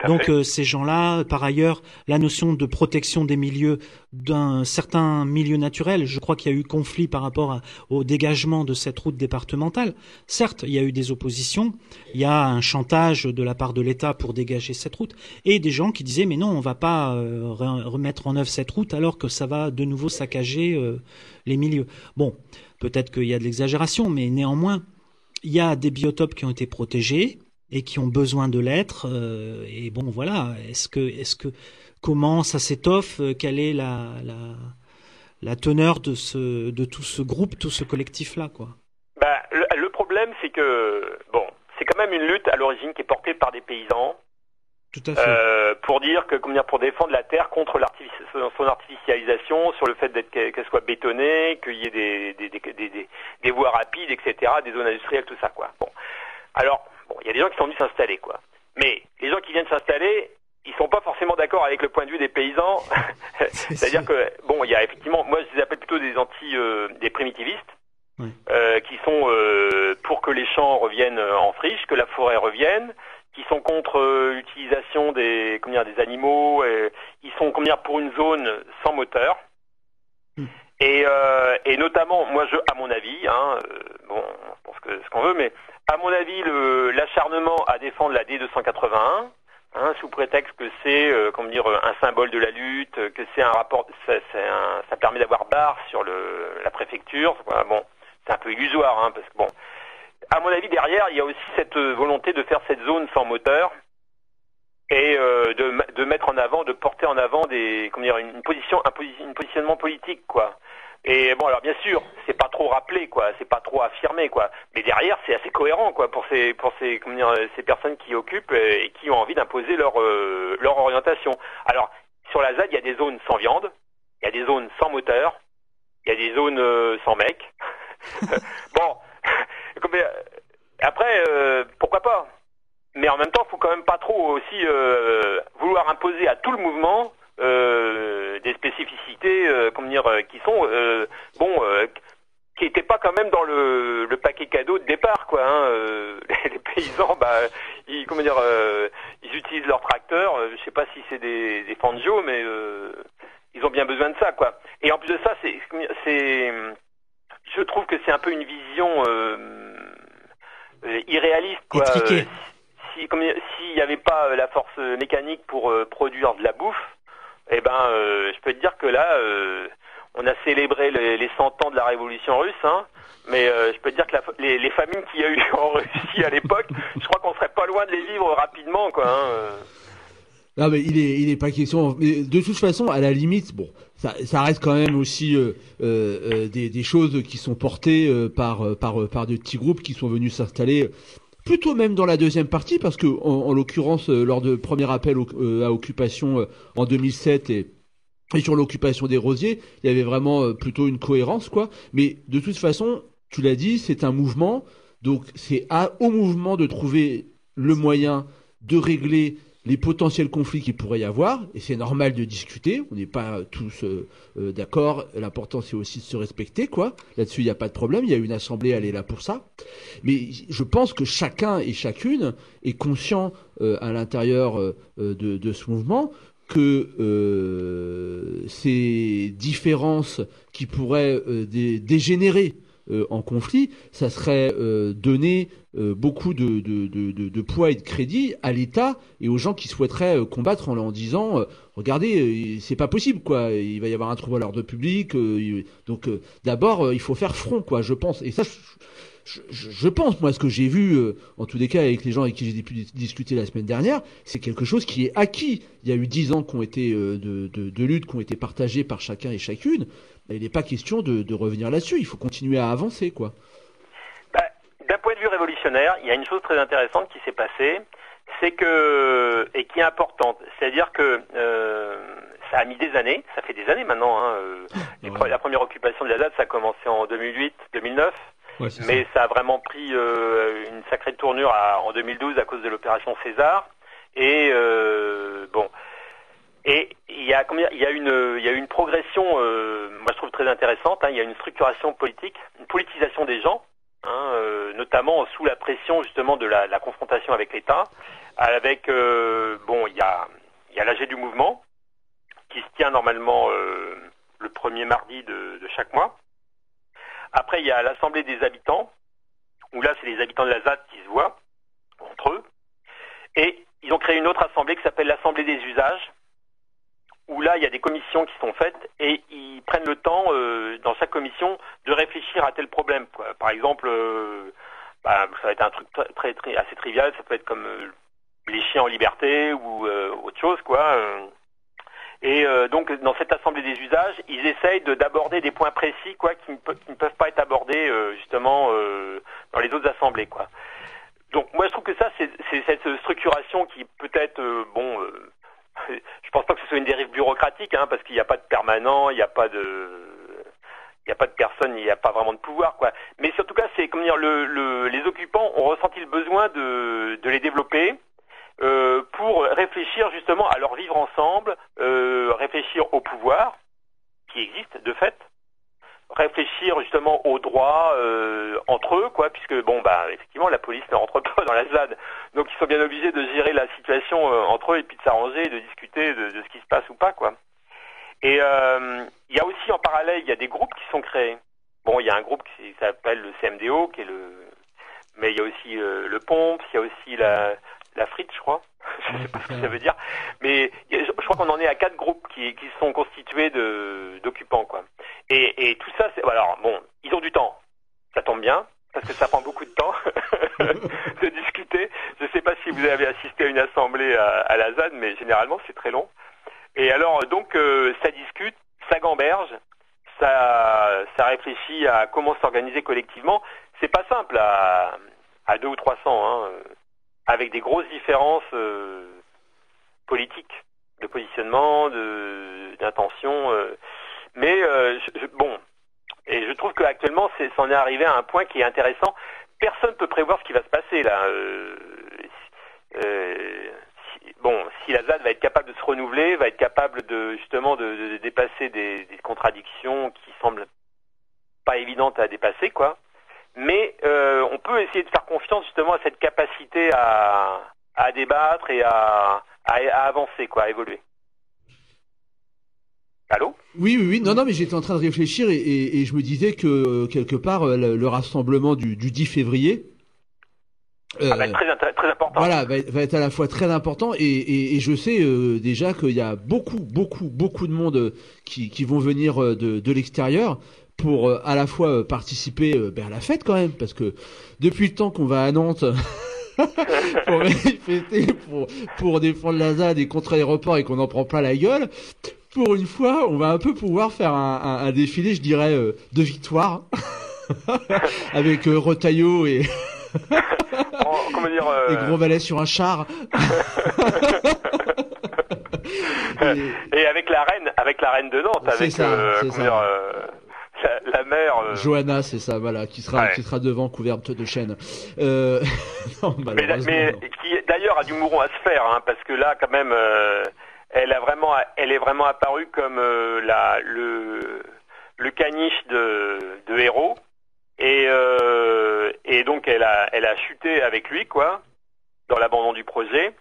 donc euh, ces gens-là par ailleurs la notion de protection des milieux d'un certain milieu naturel je crois qu'il y a eu conflit par rapport au dégagement de cette route départementale certes il y a eu des oppositions il y a un chantage de la part de l'État pour dégager cette route et des gens qui disaient mais non on va pas euh, remettre en œuvre cette route alors que ça va de nouveau saccager euh, les milieux. Bon, peut-être qu'il y a de l'exagération, mais néanmoins il y a des biotopes qui ont été protégés et qui ont besoin de l'être. Euh, et bon voilà, est-ce que est-ce que comment ça s'étoffe Quelle est la, la la teneur de ce de tout ce groupe, tout ce collectif là quoi bah, le, le problème c'est que bon c'est quand même une lutte à l'origine qui est portée par des paysans tout à fait. Euh, pour dire que, comment dire, pour défendre la terre contre son artificialisation, sur le fait d'être qu'elle soit bétonnée, qu'il y ait des, des, des, des, des voies rapides, etc., des zones industrielles, tout ça, quoi. Bon. Alors, bon, il y a des gens qui sont venus s'installer, quoi. Mais les gens qui viennent s'installer, ils sont pas forcément d'accord avec le point de vue des paysans. C'est-à-dire que bon, il y a effectivement, moi je les appelle plutôt des anti, euh, des primitivistes, euh, qui sont euh, pour que les champs reviennent en friche, que la forêt revienne, qui sont contre euh, l'utilisation des, dire, des animaux, et, ils sont dire, pour une zone sans moteur. Et, euh, et notamment, moi, je, à mon avis, hein, euh, bon, on pense que ce qu'on veut, mais à mon avis, l'acharnement à défendre la D281, hein, sous prétexte que c'est, euh, comment dire, un symbole de la lutte, que c'est un rapport, ça, un- ça permet d'avoir barre sur le, la préfecture. Voilà, bon, c'est un peu illusoire, hein, parce que bon, à mon avis, derrière, il y a aussi cette euh, volonté de faire cette zone sans moteur et euh, de, de mettre en avant, de porter en avant des, comment dire, une position, un, posi- un positionnement politique, quoi. Et bon, alors bien sûr, c'est pas trop rappelé, quoi, c'est pas trop affirmé, quoi. Mais derrière, c'est assez cohérent, quoi, pour ces, pour ces, comment dire, ces personnes qui occupent euh, et qui ont envie d'imposer leur, euh, leur orientation. Alors, sur la ZAD, il y a des zones sans viande, il y a des zones sans moteur, il y a des zones euh, sans mec. bon, euh, après, euh, pourquoi pas? Mais en même temps, faut quand même pas trop aussi euh, vouloir imposer à tout le mouvement euh, des spécificités, euh, comment dire, euh, qui sont euh, bon, euh, qui n'étaient pas quand même dans le, le paquet cadeau de départ, quoi. Hein, euh, les, les paysans, bah, ils, comment dire, euh, ils utilisent leurs tracteurs. je sais pas si c'est des, des Fangio, mais euh, ils ont bien besoin de ça, quoi. Et en plus de ça, c'est, c'est, je trouve que c'est un peu une vision irréaliste, quoi. Étriquée. Si, comme s'il n'y avait pas la force mécanique pour euh, produire de la bouffe, eh ben, euh, je peux te dire que là, euh, on a célébré les, les 100 ans de la révolution russe, hein, mais euh, je peux dire que les, les famines qu'il y a eu en Russie à l'époque, je crois qu'on serait pas loin de les vivre rapidement, quoi. Hein. Non, mais il est, pas question. Mais de toute façon, à la limite, bon, ça, reste quand même aussi des, choses qui sont portées par, par, par de petits groupes qui sont venus s'installer. Plutôt même dans la deuxième partie, parce que en, en l'occurrence, euh, lors de premier appel euh, à occupation euh, en 2007 et, et sur l'occupation des rosiers, il y avait vraiment plutôt une cohérence, quoi. Mais de toute façon, tu l'as dit, c'est un mouvement, donc c'est au mouvement de trouver le moyen de régler les potentiels conflits qu'il pourrait y avoir, et c'est normal de discuter, on n'est pas tous euh, euh, d'accord, l'important c'est aussi de se respecter, quoi. Là-dessus, il n'y a pas de problème, il y a une assemblée, elle est là pour ça. Mais je pense que chacun et chacune est conscient euh, à l'intérieur de, ce mouvement que ces différences qui pourraient dé- dégénérer euh, en conflit, ça serait euh, donner euh, beaucoup de, poids et de crédit à l'État et aux gens qui souhaiteraient combattre en leur disant regardez c'est pas possible quoi. Il va y avoir un trouble à l'ordre public donc d'abord il faut faire front quoi je pense. Et ça je, je- je pense moi ce que j'ai vu euh, en tous les cas avec les gens avec qui j'ai pu dis- discuter la semaine dernière c'est quelque chose qui est acquis il y a eu dix ans qui ont été euh, de, de, de lutte qui ont été partagés par chacun et chacune il n'est pas question de, de revenir là-dessus il faut continuer à avancer quoi Bah, D'un point de vue révolutionnaire, il y a une chose très intéressante qui s'est passée, c'est que et qui est importante, c'est-à-dire que euh, ça a mis des années, ça fait des années maintenant. Hein, euh, pre- La première occupation de la date, ça a commencé en 2008-2009. Ouais, mais ça. a vraiment pris euh, une sacrée tournure à- en 2012 à cause de l'opération César. Et euh, bon, et il y a combien Il y a une, il y a une progression, euh, moi je trouve très intéressante. hein, il y a une structuration politique, une politisation des gens, hein, euh, notamment sous la pression justement de la, la confrontation avec l'État. Avec euh, bon, il y a, il y a l'AG du mouvement qui se tient normalement euh, le premier mardi de, de chaque mois. Après, il y a l'Assemblée des habitants, où là, c'est les habitants de la ZAD qui se voient entre eux. Et ils ont créé une autre assemblée qui s'appelle l'Assemblée des usages, où là, il y a des commissions qui sont faites et ils prennent le temps, euh, dans chaque commission, de réfléchir à tel problème. Par exemple, euh, bah, ça va être un truc très, assez trivial, ça peut être comme euh, les chiens en liberté ou autre chose, quoi. Et euh, donc, dans cette assemblée des usages, ils essayent de- d'aborder des points précis, quoi, qui ne, peuvent pas être abordés euh, justement euh, dans les autres assemblées, quoi. Donc, moi, je trouve que ça, c'est cette structuration qui peut-être, euh, bon, je pense pas que ce soit une dérive bureaucratique, hein, parce qu'il n'y a pas de permanent, il n'y a pas de, il n'y a pas de personne, il n'y a pas vraiment de pouvoir, quoi. Mais surtout cas, c'est comment dire, le, le- les occupants ont ressenti le besoin de les développer, euh, pour réfléchir justement à leur vivre ensemble, euh, réfléchir au pouvoir qui existe de fait, réfléchir justement aux droits euh, entre eux, quoi, puisque bon bah effectivement la police ne rentre pas dans la ZAD, donc ils sont bien obligés de gérer la situation euh, entre eux et puis de s'arranger, de discuter de, de, ce qui se passe ou pas, quoi. Et euh, il y a aussi en parallèle, il y a des groupes qui sont créés. Bon, il y a un groupe qui s'appelle le CMDO, qui est le, mais il y a aussi euh, le Pompe, il y a aussi la la frite, je crois. je sais pas ce que ça veut dire. Mais je crois qu'on en est à quatre groupes qui, qui sont constitués de d'occupants, quoi. Et, et tout ça, c'est alors bon, ils ont du temps. Ça tombe bien parce que ça prend beaucoup de temps de discuter. Je ne sais pas si vous avez assisté à une assemblée à, à la ZAD, mais généralement c'est très long. Et alors donc euh, ça discute, ça gamberge, ça ça réfléchit à comment s'organiser collectivement. C'est pas simple à à deux ou trois cents. Hein avec des grosses différences euh, politiques, de positionnement, de d'intention. Euh, mais euh, je, je, bon, et je trouve qu'actuellement, c'en est, est, arrivé à un point qui est intéressant. Personne ne peut prévoir ce qui va se passer là. Si, bon, si la ZAD va être capable de se renouveler, va être capable de justement de, de dépasser des, des contradictions qui semblent pas évidentes à dépasser, quoi mais euh, on peut essayer de faire confiance justement à cette capacité à, à débattre et à, à, à, avancer, quoi, à évoluer. Allô? Oui, oui, oui. Non, non, mais j'étais en train de réfléchir et, et, et je me disais que euh, quelque part le, le rassemblement du, du, 10 février. Euh, ah, va être très, très, important. Voilà, va, va, être à la fois très important et, et je sais euh, déjà qu'il y a beaucoup, beaucoup, beaucoup de monde qui, qui vont venir de, de l'extérieur pour euh, à la fois euh, participer euh, ben, à la fête quand même, parce que depuis le temps qu'on va à Nantes pour manifester, pour, pour défendre la ZAD et contre l'aéroport et qu'on en prend pas la gueule, pour une fois, on va un peu pouvoir faire un, un, un défilé, je dirais, de victoire, avec euh, Retaillot et... comment dire euh... Et Gros Valet sur un char. et... et, avec la reine, avec la reine de Nantes, avec euh, ça. dire, la, la, mère. Euh... Johanna, c'est ça, voilà, qui sera, ouais. qui sera devant couverte de chêne. Euh... non, mais, mais non. qui d'ailleurs a du mouron à se faire, hein, parce que là, quand même, euh, elle a vraiment, elle est vraiment apparue comme la, le, le caniche de, de héros, et, et donc elle a, elle a chuté avec lui, quoi, dans l'abandon du projet.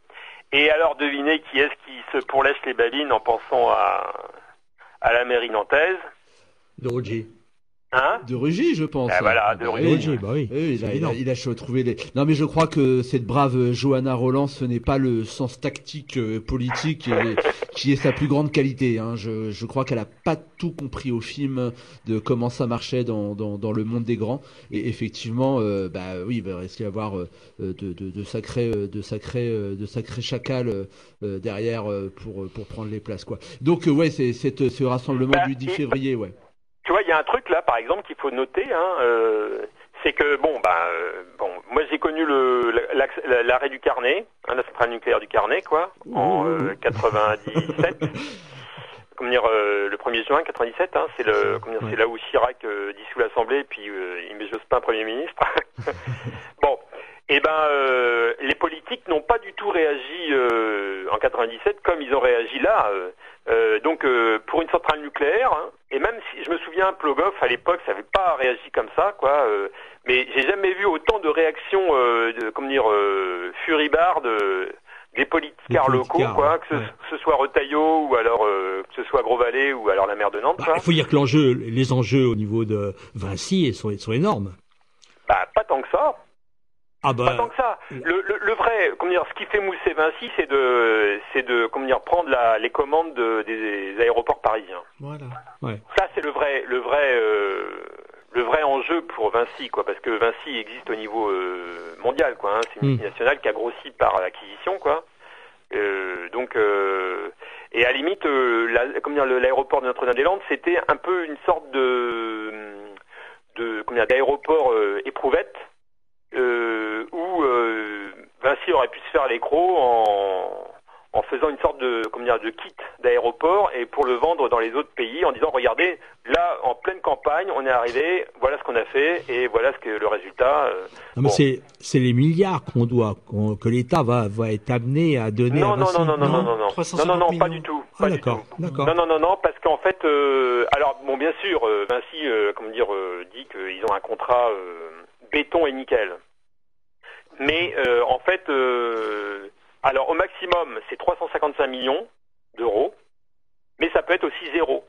Et alors, devinez qui est-ce qui se pourlèche les babines en pensant à, à la mairie nantaise de Roger. Hein? De Rugy, je pense. Ah, voilà, de Rugy. Bah oui. oui il, a, il, a, il, a, trouvé les. Non, mais je crois que cette brave Johanna Roland, ce n'est pas le sens tactique euh, politique et, qui est sa plus grande qualité. Hein. Je, je, crois qu'elle a pas tout compris au film de comment ça marchait dans, dans, dans le monde des grands. Et effectivement, euh, bah oui, il va rester à avoir euh, de, de, de, sacrés, de sacrés, de sacrés chacals euh, derrière pour pour prendre les places, quoi. Donc ouais, c'est ce rassemblement bah, du 10 février, ouais tu vois, il y a un truc là, par exemple, qu'il faut noter, hein, euh, c'est que bon, bah, euh, bon, moi j'ai connu le l'arrêt du Carnet, hein, la centrale nucléaire du Carnet, quoi, en euh, 97. comment dire, euh, le 1er juin 97, hein, c'est le, comment dire, c'est là où Chirac euh, dissout l'Assemblée, et puis il met Jospin Premier ministre. eh ben, les politiques n'ont pas du tout réagi en 97 comme ils ont réagi là. Euh, donc euh, pour une centrale nucléaire, hein, et même si je me souviens, Plogoff à l'époque, ça n'avait pas réagi comme ça, quoi. Euh, mais j'ai jamais vu autant de réactions, de, comment dire, furibardes des politiciens locaux, quoi, que ce, ouais. que ce, soit Retailleau ou alors que ce soit Gros Valet ou alors la maire de Nantes. Bah, il faut dire que l'enjeu, les enjeux au niveau de Vinci sont, sont énormes. Bah pas tant que ça. Ah bah... Pas tant que ça. Le, le, le, vrai, comment dire, ce qui fait mousser Vinci, c'est de, c'est de, comment dire, prendre la, les commandes de, des aéroports parisiens. Voilà. Ouais. Ça, c'est le vrai, le vrai, euh, le vrai enjeu pour Vinci, quoi, parce que Vinci existe au niveau euh, mondial, quoi. Hein, c'est une multinationale mmh. qui a grossi par acquisition, quoi. Euh, donc, euh, et à la limite, euh, la, comment dire, l'aéroport de Notre-Dame-des-Landes, c'était un peu une sorte de, de, comment dire, d'aéroport éprouvette euh, où euh, Vinci aurait pu se faire l'écro en, en faisant une sorte de, comment dire, de kit d'aéroport et pour le vendre dans les autres pays en disant regardez, là en pleine campagne, on est arrivé, voilà ce qu'on a fait et voilà ce que le résultat. euh, Non, mais c'est les milliards qu'on doit que l'État va va être amené à donner. Non, à non, non, non, non, non, non, non, non, non, non, pas du tout. Ah, d'accord, d'accord. Non, non, non, non, parce qu'en fait, euh, alors bon, bien sûr, Vinci, euh, comment dire, dit qu'ils ont un contrat béton et nickel. Mais euh, en fait, euh, alors au maximum, c'est 355 millions d'euros, mais ça peut être aussi zéro.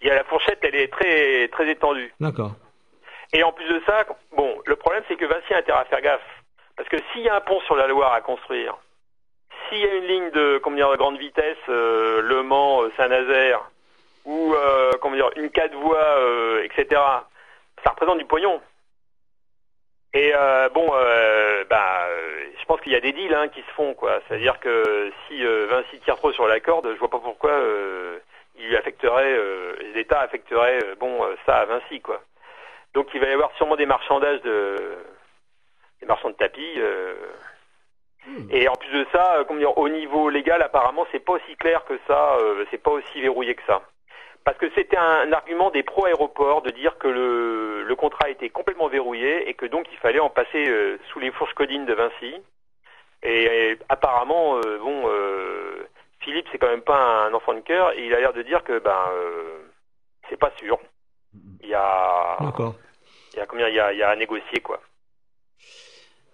Il y a la fourchette, elle est très très étendue. D'accord. Et en plus de ça, bon, le problème c'est que Vinci a intérêt à faire gaffe. Parce que s'il y a un pont sur la Loire à construire, s'il y a une ligne de, comment dire, de grande vitesse, euh, Le Mans, euh, Saint-Nazaire, ou euh, comment dire, une quatre voies, euh, etc., ça représente du pognon. Et euh, bon, euh, bah, je pense qu'il y a des deals hein, qui se font, quoi. C'est-à-dire que si euh, Vinci tire trop sur la corde, je vois pas pourquoi euh, il affecterait, euh, l'État affecterait, euh, bon, ça à Vinci, quoi. Donc il va y avoir sûrement des marchandages de des marchands de tapis. euh, Et en plus de ça, euh, comment dire, au niveau légal, apparemment, c'est pas aussi clair que ça, euh, c'est pas aussi verrouillé que ça. Parce que c'était un argument des pro-aéroports de dire que le, le contrat était complètement verrouillé et que donc il fallait en passer euh, sous les fourches codines de Vinci. Et, et apparemment, euh, bon, euh, Philippe, c'est quand même pas un enfant de cœur et il a l'air de dire que ben euh, c'est pas sûr. Il y a, D'accord. il y a combien, il y a, il y a à négocier quoi.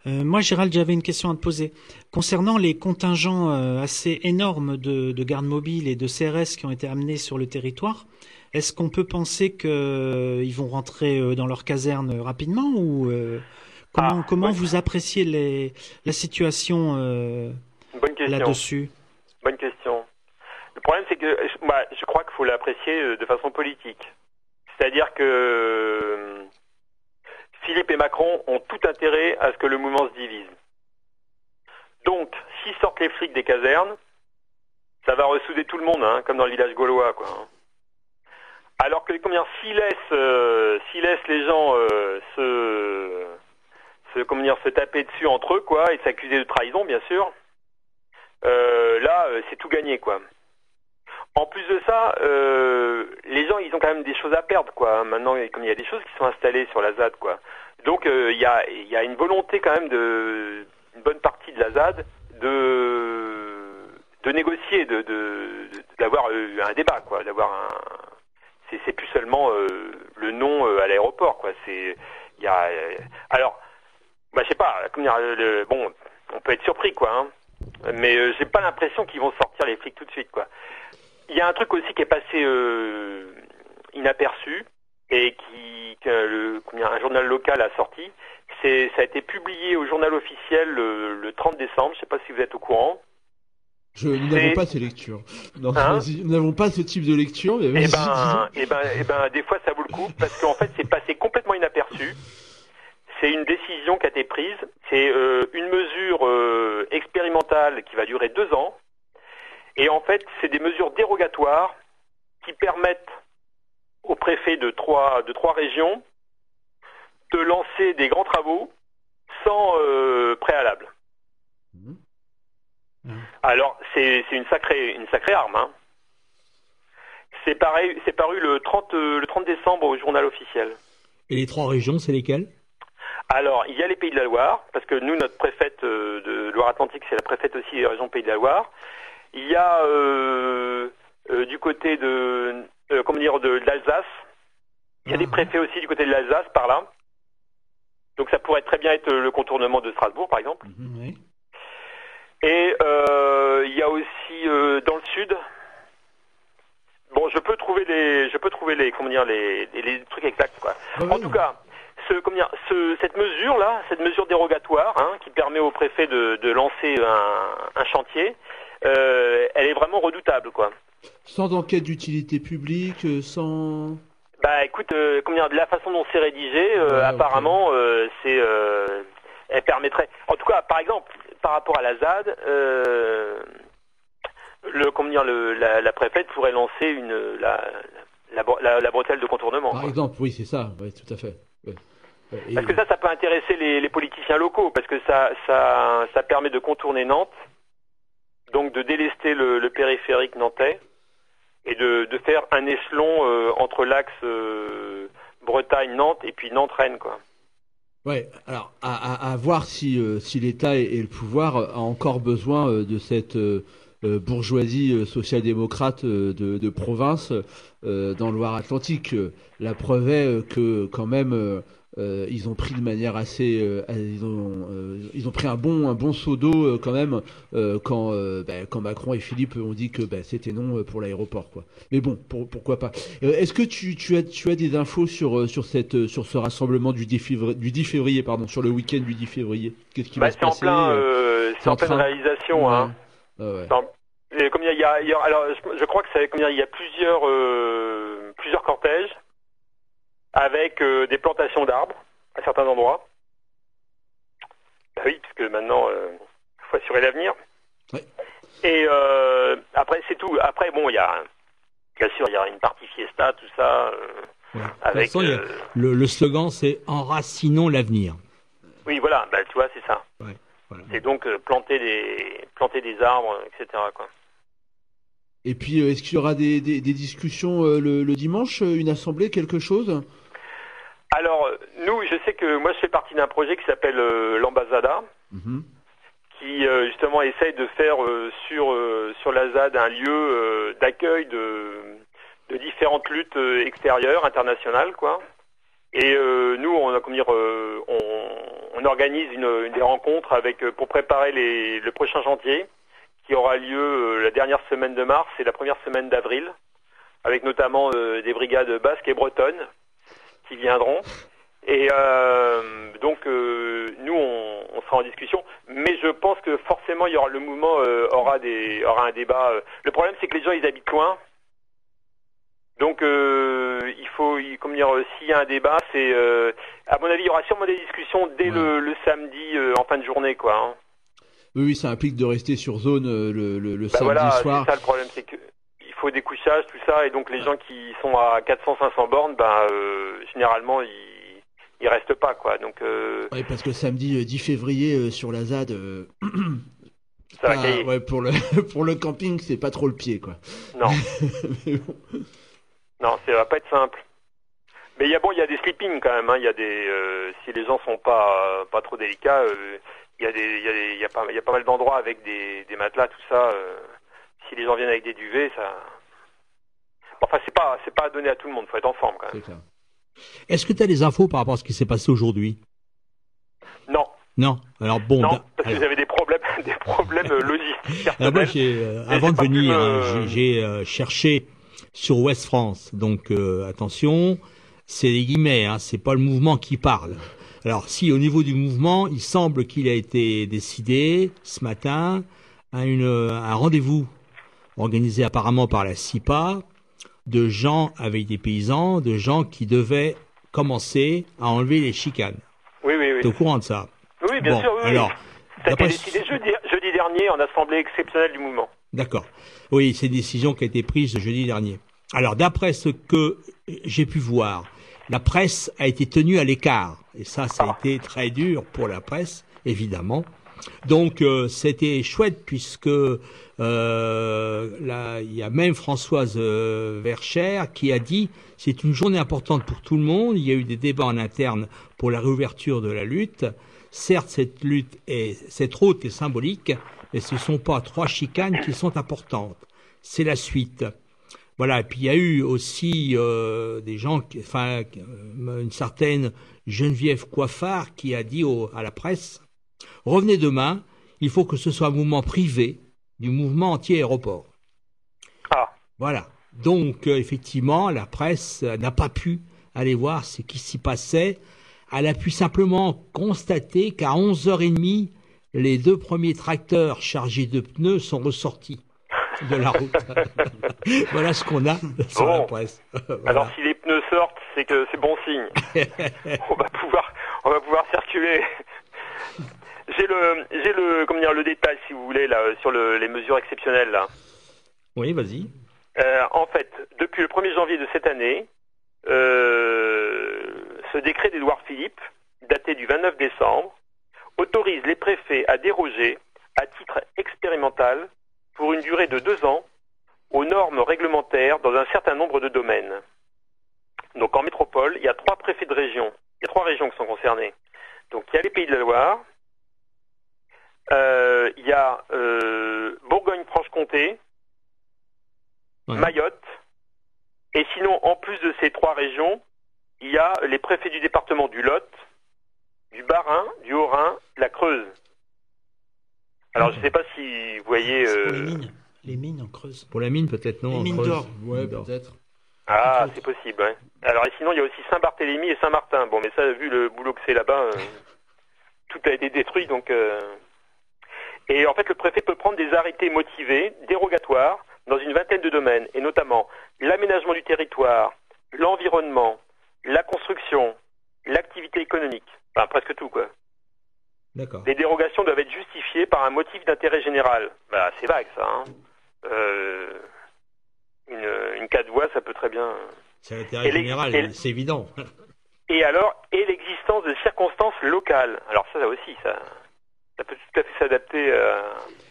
Euh, moi, Gérald, j'avais une question à te poser. Concernant les contingents euh, assez énormes de, de gardes mobiles et de CRS qui ont été amenés sur le territoire, est-ce qu'on peut penser qu'ils vont rentrer euh, dans leur caserne rapidement ou euh, comment, Ah, comment vous appréciez les, la situation euh, là-dessus? Bonne question. Le problème, c'est que je- bah, je crois qu'il faut l'apprécier euh, de façon politique. C'est-à-dire que euh, Philippe et Macron ont tout intérêt à ce que le mouvement se divise. Donc, s'ils sortent les flics des casernes, ça va ressouder tout le monde, hein, comme dans le village gaulois, quoi. hein. Alors que combien s'ils laissent, euh, laissent les gens euh, se, se, comment dire, se taper dessus entre eux, quoi, et s'accuser de trahison, bien sûr, euh, là, euh, c'est tout gagné, quoi. En plus de ça, euh, les gens, ils ont quand même des choses à perdre, quoi. Maintenant, comme il y a des choses qui sont installées sur la ZAD, quoi. Donc, euh, il y, a, y a une volonté quand même de une bonne partie de la ZAD de de négocier, de d'avoir euh, un débat, quoi, d'avoir un. C'est plus seulement euh, le nom euh, à l'aéroport, quoi. C'est il y a. alors, bah, je sais pas. Dire, le- bon, on peut être surpris, quoi. Hein. Mais j'ai pas l'impression qu'ils vont sortir les flics tout de suite, quoi. Il y a un truc aussi qui est passé euh, inaperçu et qui le, combien, un journal local a sorti. C'est ça a été publié au journal officiel le, le 30 décembre. Je sais pas si vous êtes au courant. Je, nous n'avons pas ces lectures. Non, Hein nous n'avons pas ce type de lecture, mais Eh vas-y, ben, eh ben, eh ben, des fois ça vaut le coup parce qu'en fait c'est passé complètement inaperçu. C'est une décision qui a été prise. C'est euh, une mesure euh, expérimentale qui va durer deux ans. Et en fait, c'est des mesures dérogatoires qui permettent au préfet de trois de trois régions de lancer des grands travaux sans euh, préalable. Alors c'est une sacrée une sacrée arme. Hein. C'est paru le 30 euh, le 30 décembre au journal officiel. Et les trois régions, c'est lesquelles? Alors, il y a les Pays de la Loire, parce que nous, notre préfète euh, de Loire-Atlantique, c'est la préfète aussi des régions Pays de la Loire. Il y a euh, euh, du côté de, euh, comment dire, de, de l'Alsace. Il y a des préfets aussi du côté de l'Alsace, par là. Donc ça pourrait très bien être le contournement de Strasbourg, par exemple. Oui. Et euh, il y a aussi dans le sud. Bon, je peux trouver les, je peux trouver les, comment dire, les, les, les trucs exacts, quoi. en tout cas, ce, comment dire, ce, cette mesure là, cette mesure dérogatoire, hein, qui permet au préfet de, de lancer un, un chantier, euh, elle est vraiment redoutable, quoi. Sans enquête d'utilité publique, euh, sans. Bah, écoute, euh, comment dire, de la façon dont c'est rédigé, euh, apparemment, c'est, elle permettrait. En tout cas, par exemple, par rapport à la ZAD, le, comment dire, le, la, la préfète pourrait lancer une la, la, bre- la- la bretelle de contournement. Par quoi. exemple, oui, c'est ça, oui, tout à fait. Et- Parce que ça, ça peut intéresser les, les politiciens locaux, parce que ça, ça, ça permet de contourner Nantes donc de délester le, périphérique nantais et de, faire un échelon euh, entre l'axe euh, Bretagne-Nantes et puis Nantes-Rennes, quoi. Ouais, alors à, voir si, euh, si l'État et, le pouvoir a encore besoin de cette bourgeoisie social-démocrate de, de, province dans le Loire-Atlantique. La preuve est que quand même euh, ils ont pris de manière assez, euh, ils ont, euh, ils ont pris un bon, un bon seau d'eau quand même quand, ben, quand Macron et Philippe ont dit que ben, c'était non pour l'aéroport, quoi. Mais bon, pour, pourquoi pas. Est-ce que tu, tu, as, tu as des infos sur, sur cette, sur ce rassemblement du 10 février, du 10 février pardon, sur le week-end du 10 février? Qu'est-ce qui bah, va se passer en plein, C'est en, pleine réalisation, ouais. hein. Ah ouais. Et comme il y a, il y a alors je, je, crois que c'est comme il y a plusieurs plusieurs cortèges avec euh, des plantations d'arbres à certains endroits. Bah oui, puisque maintenant, il euh, faut assurer l'avenir. Oui. Et euh, après, c'est tout. Après, bon, il y a, bien sûr, il y a une partie fiesta, tout ça. Ouais. Avec, façon, a, le, le, slogan, c'est enracinons l'avenir. Oui, voilà, bah, tu vois, c'est ça. Ouais, voilà. C'est donc planter des planter des arbres, etc. Quoi. Et puis, est-ce qu'il y aura des, des, des discussions le, le, dimanche, une assemblée, quelque chose? Alors, nous, je sais que moi, je fais partie d'un projet qui s'appelle euh, mmh. qui euh, justement essaye de faire euh, sur euh, sur la ZAD un lieu d'accueil de, de différentes luttes extérieures, internationales, quoi. Et nous, on a comment dire, on, on, organise une, une, des rencontres avec pour préparer les, le prochain chantier qui aura lieu la dernière semaine de mars et la première semaine d'avril, avec notamment des brigades basques et bretonnes qui viendront. Et euh, donc euh, nous on, on, sera en discussion, mais je pense que forcément il y aura le mouvement euh, aura des aura un débat. Le problème c'est que les gens ils habitent loin, donc il faut il, comment dire s'il y a un débat c'est à mon avis il y aura sûrement des discussions dès ouais. le, le, samedi en fin de journée quoi. Hein. Oui, ça implique de rester sur zone le, le, le bah samedi voilà, soir. C'est ça le problème c'est que faut des couchages, tout ça, et donc les gens qui sont à 400-500 bornes, ben euh, généralement ils ils restent pas quoi. Donc euh... oui, parce que samedi 10 février euh, sur la ZAD. Euh... Ça va ouais, pour le pour le camping, c'est pas trop le pied quoi. Non. bon. Non, ça va pas être simple. Mais il y a bon, il y a des sleeping quand même. Hein. Il y a des euh, si les gens sont pas pas trop délicats, il y a des il y a des, il y a pas il y a pas mal d'endroits avec des des matelas tout ça. Si les gens viennent avec des duvets, ça Enfin, c'est pas, c'est pas donné à tout le monde. Faut être en forme quand même. Est-ce que tu as des infos par rapport à ce qui s'est passé aujourd'hui? Non. Non? Alors bon. Non, parce alors... que j'avais des problèmes, des problèmes logistiques. Alors moi, euh, avant de venir, me... j'ai euh, cherché sur Ouest France. Donc euh, attention, c'est des guillemets. Hein, c'est pas le mouvement qui parle. Alors si au niveau du mouvement, il semble qu'il a été décidé ce matin à une, un rendez-vous organisé apparemment par la CIPA de gens avec des paysans, de gens qui devaient commencer à enlever les chicanes. Oui, oui, oui. Tu es au courant de ça Oui, bien bon, sûr. Oui, alors, ça a été décidé jeudi, jeudi, dernier en assemblée exceptionnelle du mouvement. D'accord. Oui, c'est une décision qui a été prise jeudi dernier. Alors, d'après ce que j'ai pu voir, la presse a été tenue à l'écart. Et ça, ça a ah. été très dur pour la presse, évidemment. Donc, euh, c'était chouette puisque euh, il y a même Françoise euh, Vercher qui a dit c'est une journée importante pour tout le monde. Il y a eu des débats en interne pour la réouverture de la lutte. Certes, cette lutte est cette route est symbolique, mais ce ne sont pas trois chicanes qui sont importantes. C'est la suite. Voilà. Et puis il y a eu aussi euh, des gens, enfin une certaine Geneviève Coiffard qui a dit à la presse revenez demain. Il faut que ce soit un mouvement privé du mouvement anti-aéroport. Ah. Voilà. Donc, euh, effectivement, la presse euh, n'a pas pu aller voir ce qui s'y passait. Elle a pu simplement constater qu'à 11h30, les deux premiers tracteurs chargés de pneus sont ressortis de la route. voilà ce qu'on a sur bon. la presse. voilà. Alors, si les pneus sortent, c'est que c'est bon signe. on va pouvoir, on va pouvoir circuler j'ai le, j'ai le, comment dire, le détail, si vous voulez, là, sur le, les mesures exceptionnelles, là. Oui, vas-y. Euh, en fait, depuis le 1er janvier de cette année, euh, ce décret d'Édouard Philippe, daté du 29 décembre, autorise les préfets à déroger, à titre expérimental, pour une durée de deux ans aux normes réglementaires dans un certain nombre de domaines. Donc en métropole, il y a trois préfets de région. Il y a trois régions qui sont concernées. Donc il y a les Pays de la Loire, il y a euh, Bourgogne-Franche-Comté, Ouais. Mayotte, et sinon, en plus de ces trois régions, il y a les préfets du département du Lot, du Bas-Rhin, du Haut-Rhin, de la Creuse. Alors je ne sais pas si vous voyez... C'est pour les euh, mines. Les mines en creuse. Pour la mine, peut-être non. Les en mines d'or. Ouais, peut-être. Ah, c'est possible. ouais. Alors et sinon, il y a aussi Saint-Barthélemy et Saint-Martin. Bon, mais ça, vu le boulot que c'est là-bas, euh, tout a été détruit. Donc, euh, et en fait, le préfet peut prendre des arrêtés motivés, dérogatoires, dans une vingtaine de domaines, et notamment l'aménagement du territoire, l'environnement, la construction, l'activité économique. Enfin, presque tout, quoi. D'accord. Les dérogations doivent être justifiées par un motif d'intérêt général. Bah, c'est vague, ça. Hein. Euh, une, une quatre voies, ça peut très bien. C'est l'intérêt général, et- c'est évident. Et alors, et l'existence de circonstances locales. Alors ça, ça aussi, ça, ça peut tout à fait s'adapter euh,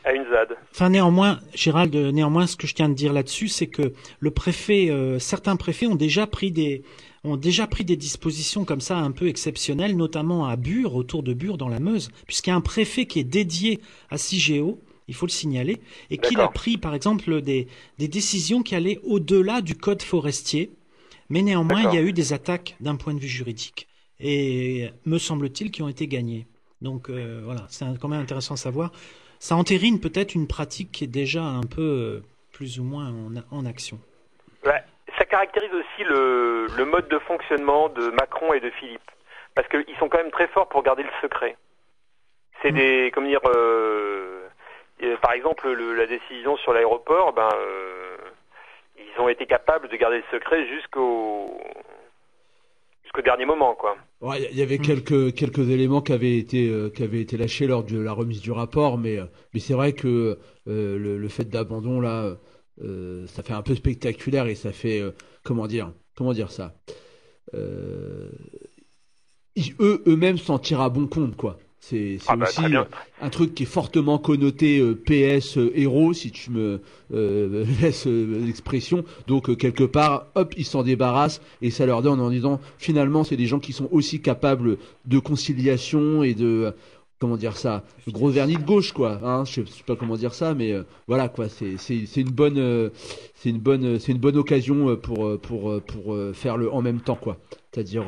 à une ZAD. Enfin, néanmoins, Gérald, euh, néanmoins, ce que je tiens de dire là-dessus, c'est que le préfet, euh, certains préfets ont déjà pris des, ont déjà pris des dispositions comme ça un peu exceptionnelles, notamment à Bure, autour de Bure, dans la Meuse, puisqu'il y a un préfet qui est dédié à CIGEO, il faut le signaler, et qu'il a pris, par exemple, des, des décisions qui allaient au-delà du code forestier. Mais néanmoins, il y a eu des attaques d'un point de vue juridique. Et me semble-t-il qui ont été gagnées. Donc euh, voilà, c'est quand même intéressant à savoir. Ça entérine peut-être une pratique qui est déjà un peu euh, plus ou moins en, en action. Ouais. Ça caractérise aussi le, le mode de fonctionnement de Macron et de Philippe. Parce qu'ils sont quand même très forts pour garder le secret. C'est Mm. des, comment dire, euh, par exemple, le- la décision sur l'aéroport, ben, ils ont été capables de garder le secret jusqu'au jusqu'au dernier moment, quoi. Ouais, il y avait Mm. quelques quelques éléments qui avaient été euh, qui avaient été lâchés lors de la remise du rapport, mais euh, mais c'est vrai que euh, le, le fait d'abandon là, euh, ça fait un peu spectaculaire et ça fait euh, comment dire comment dire ça? Euh, ils- eux eux-mêmes s'en tirent à bon compte quoi. C'est Ah bah, aussi euh, un truc qui est fortement connoté euh, PS euh, héros si tu me euh, laisses l'expression. Donc quelque part, hop, ils s'en débarrassent et ça leur donne en disant finalement c'est des gens qui sont aussi capables de conciliation et de comment dire ça, le gros vernis de gauche quoi. Hein, je sais pas comment dire ça, mais voilà quoi. C'est une bonne c'est une bonne c'est une bonne occasion pour pour pour faire le en même temps quoi. C'est-à-dire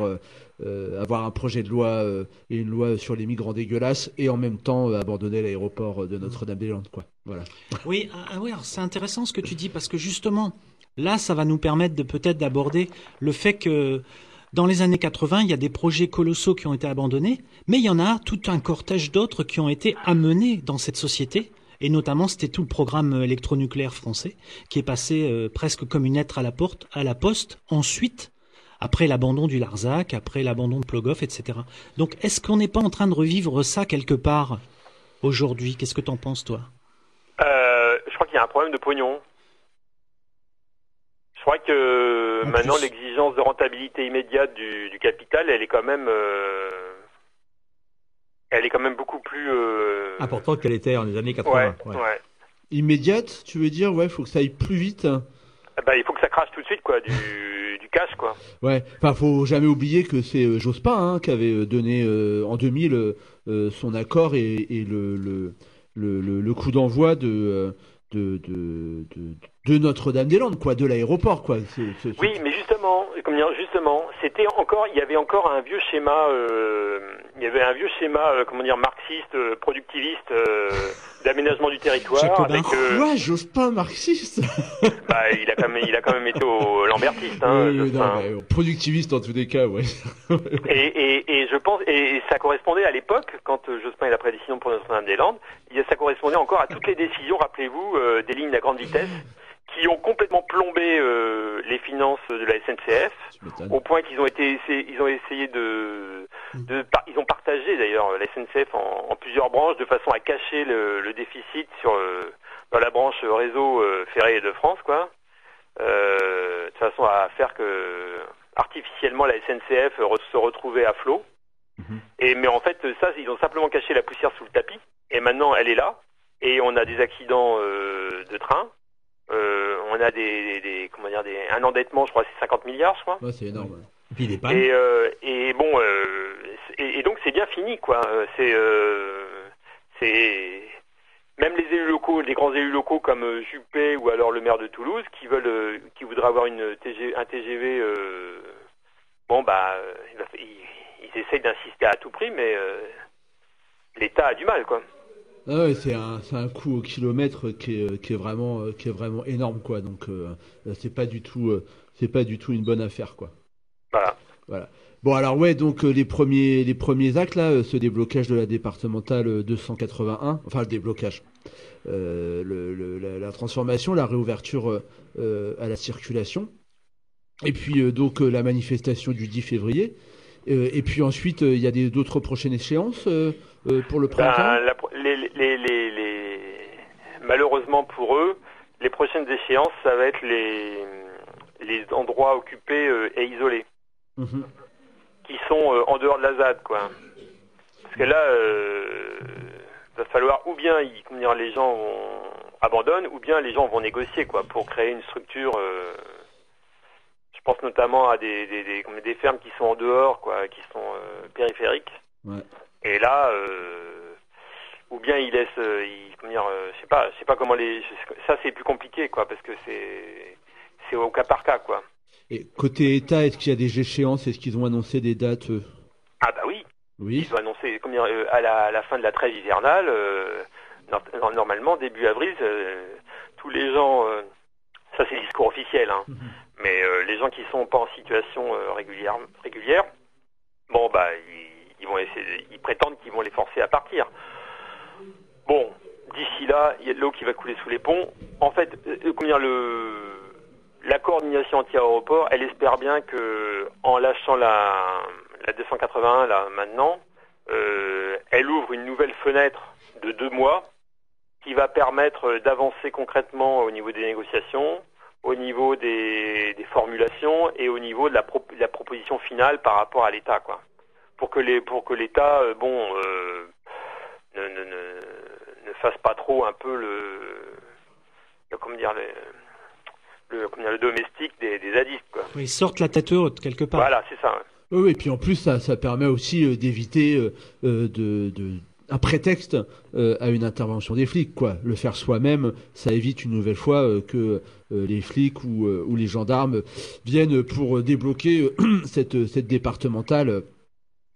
euh, avoir un projet de loi euh, et une loi sur les migrants dégueulasses et en même temps euh, abandonner l'aéroport de Notre-Dame-des-Landes quoi. Voilà. Oui, ah, ah oui, c'est intéressant ce que tu dis parce que justement, là, ça va nous permettre de peut-être d'aborder le fait que dans les années 80, il y a des projets colossaux qui ont été abandonnés, mais il y en a tout un cortège d'autres qui ont été amenés dans cette société. Et notamment, c'était tout le programme électronucléaire français qui est passé presque comme une lettre à la porte, à la poste. Ensuite, après l'abandon du Larzac, après l'abandon de Plogoff, etc. Donc, est-ce qu'on n'est pas en train de revivre ça quelque part aujourd'hui? Qu'est-ce que t'en penses, toi? Euh, je crois qu'il y a un problème de pognon. Je crois que En maintenant l'exigence de rentabilité immédiate du, du capital, elle est quand même, euh, elle est quand même beaucoup plus. euh, Important qu'elle était en les années ouais, 80. ouais. ouais. Immédiate, tu veux dire? Ouais, faut que ça aille plus vite. hein. Ah Bah, il faut que ça crache tout de suite, quoi, du, du cash, quoi. Ouais, enfin faut jamais oublier que c'est euh, Jospin hein, qui avait euh, donné euh, en 2000 euh, euh, son accord et, et le, le, le, coup d'envoi de, de, de, de, de Notre-Dame-des-Landes, quoi, de l'aéroport, quoi. Oui, mais justement, comment dire, justement, c'était encore, il y avait encore un vieux schéma, euh, il y avait un vieux schéma, euh, comment dire, marxiste, euh, productiviste, euh, d'aménagement du territoire, Jacobin. avec, euh, Quoi, Jospin marxiste bah, il a quand même, il a quand même été au lambertiste, hein, Oui, non, mais, euh, Productiviste en tous les cas, ouais. Et, et, et je pense, et ça correspondait à l'époque, quand euh, Jospin est la prédécision pour Notre-Dame-des-Landes, il y a- ça correspondait encore à toutes les décisions, rappelez-vous, euh, des lignes à grande vitesse, qui ont complètement plombé euh, les finances de la SNCF, au point qu'ils ont été, ils ont essayé de, de par- ils ont partagé d'ailleurs la SNCF en, en plusieurs branches de façon à cacher le, le déficit sur euh, dans la branche réseau euh, ferré de France, quoi, euh, de façon à faire que artificiellement la SNCF re- se retrouvait à flot. Mhm. Et mais en fait ça, ils ont simplement caché la poussière sous le tapis. Et maintenant, elle est là. et on a des accidents euh, de train. Euh, on a des, des, comment dire des un endettement, je crois, c'est 50 milliards, je crois. Ouais, c'est énorme. Et puis des pannes. Et, euh, et bon, euh, et, et donc c'est bien fini, quoi. Euh, C'est, euh, c'est même les élus locaux, les grands élus locaux comme euh, Juppé ou alors le maire de Toulouse, qui veulent, qui voudraient avoir une TG, un TGV. euh, bon, bah, il va- ils, ils essayent d'insister à tout prix, mais euh, l'État a du mal, quoi. Ah ouais, c'est un, c'est un coût au kilomètre qui est, qui est vraiment, qui est vraiment énorme, quoi. Donc, euh, c'est pas du tout, euh, c'est pas du tout une bonne affaire, quoi. Voilà. Voilà. Bon, alors ouais, donc euh, les premiers, les premiers actes là, euh, ce déblocage de la départementale euh, 281, enfin le déblocage, euh, le, le- la, la transformation, la réouverture à la circulation, et puis donc la manifestation du 10 février, et puis ensuite euh, il y a d'autres prochaines échéances euh, euh, pour le printemps. Ben, la pro- les, les, les, les- Malheureusement pour eux, les prochaines échéances, ça va être les, les endroits occupés euh, et isolés, Mhm. qui sont euh, en dehors de la ZAD, quoi. Parce que là, euh, va falloir ou bien dire, les gens vont- abandonnent, ou bien les gens vont négocier, quoi, pour créer une structure. euh, pense notamment à des, des, des, comme des fermes qui sont en dehors, quoi, qui sont euh, périphériques. Ouais. Et là, euh, ou bien ils laissent, euh, ils, comment dire, je sais pas, je sais pas comment les, ça c'est plus compliqué, quoi, parce que c'est, c'est au cas par cas, quoi. Et côté État, est-ce qu'il y a des échéances? Est-ce qu'ils ont annoncé des dates Ah bah oui, Oui. ils ont annoncé, comment dire, à la, à la fin de la trêve hivernale, nor- normalement début avril, tous les gens, ça c'est le discours officiel, hein, mais euh, les gens qui sont pas en situation euh, régulière, régulière, bon bah ils, ils vont essayer, ils prétendent qu'ils vont les forcer à partir. Bon, d'ici là, il y a de l'eau qui va couler sous les ponts. En fait, euh, euh, dire, le, la coordination anti-aéroport, elle espère bien que en lâchant la, la 281 là maintenant, euh, elle ouvre une nouvelle fenêtre de deux mois qui va permettre euh, d'avancer concrètement au niveau des négociations, au niveau des, des formulations et au niveau de la, pro- de la proposition finale par rapport à l'État, quoi. Pour que les, pour que l'État, euh, bon, euh, ne, ne, ne, ne fasse pas trop un peu le, le comment dire, le, le, comment dire, le domestique des, des zadistes, quoi. Ils sortent la tête haute quelque part. Voilà, c'est ça. ouais. Oui, et puis en plus, ça, ça permet aussi euh, d'éviter de, de- un prétexte euh, à une intervention des flics, quoi. Le faire soi-même, ça évite une nouvelle fois euh, que euh, les flics ou, ou les gendarmes viennent pour débloquer cette, cette départementale.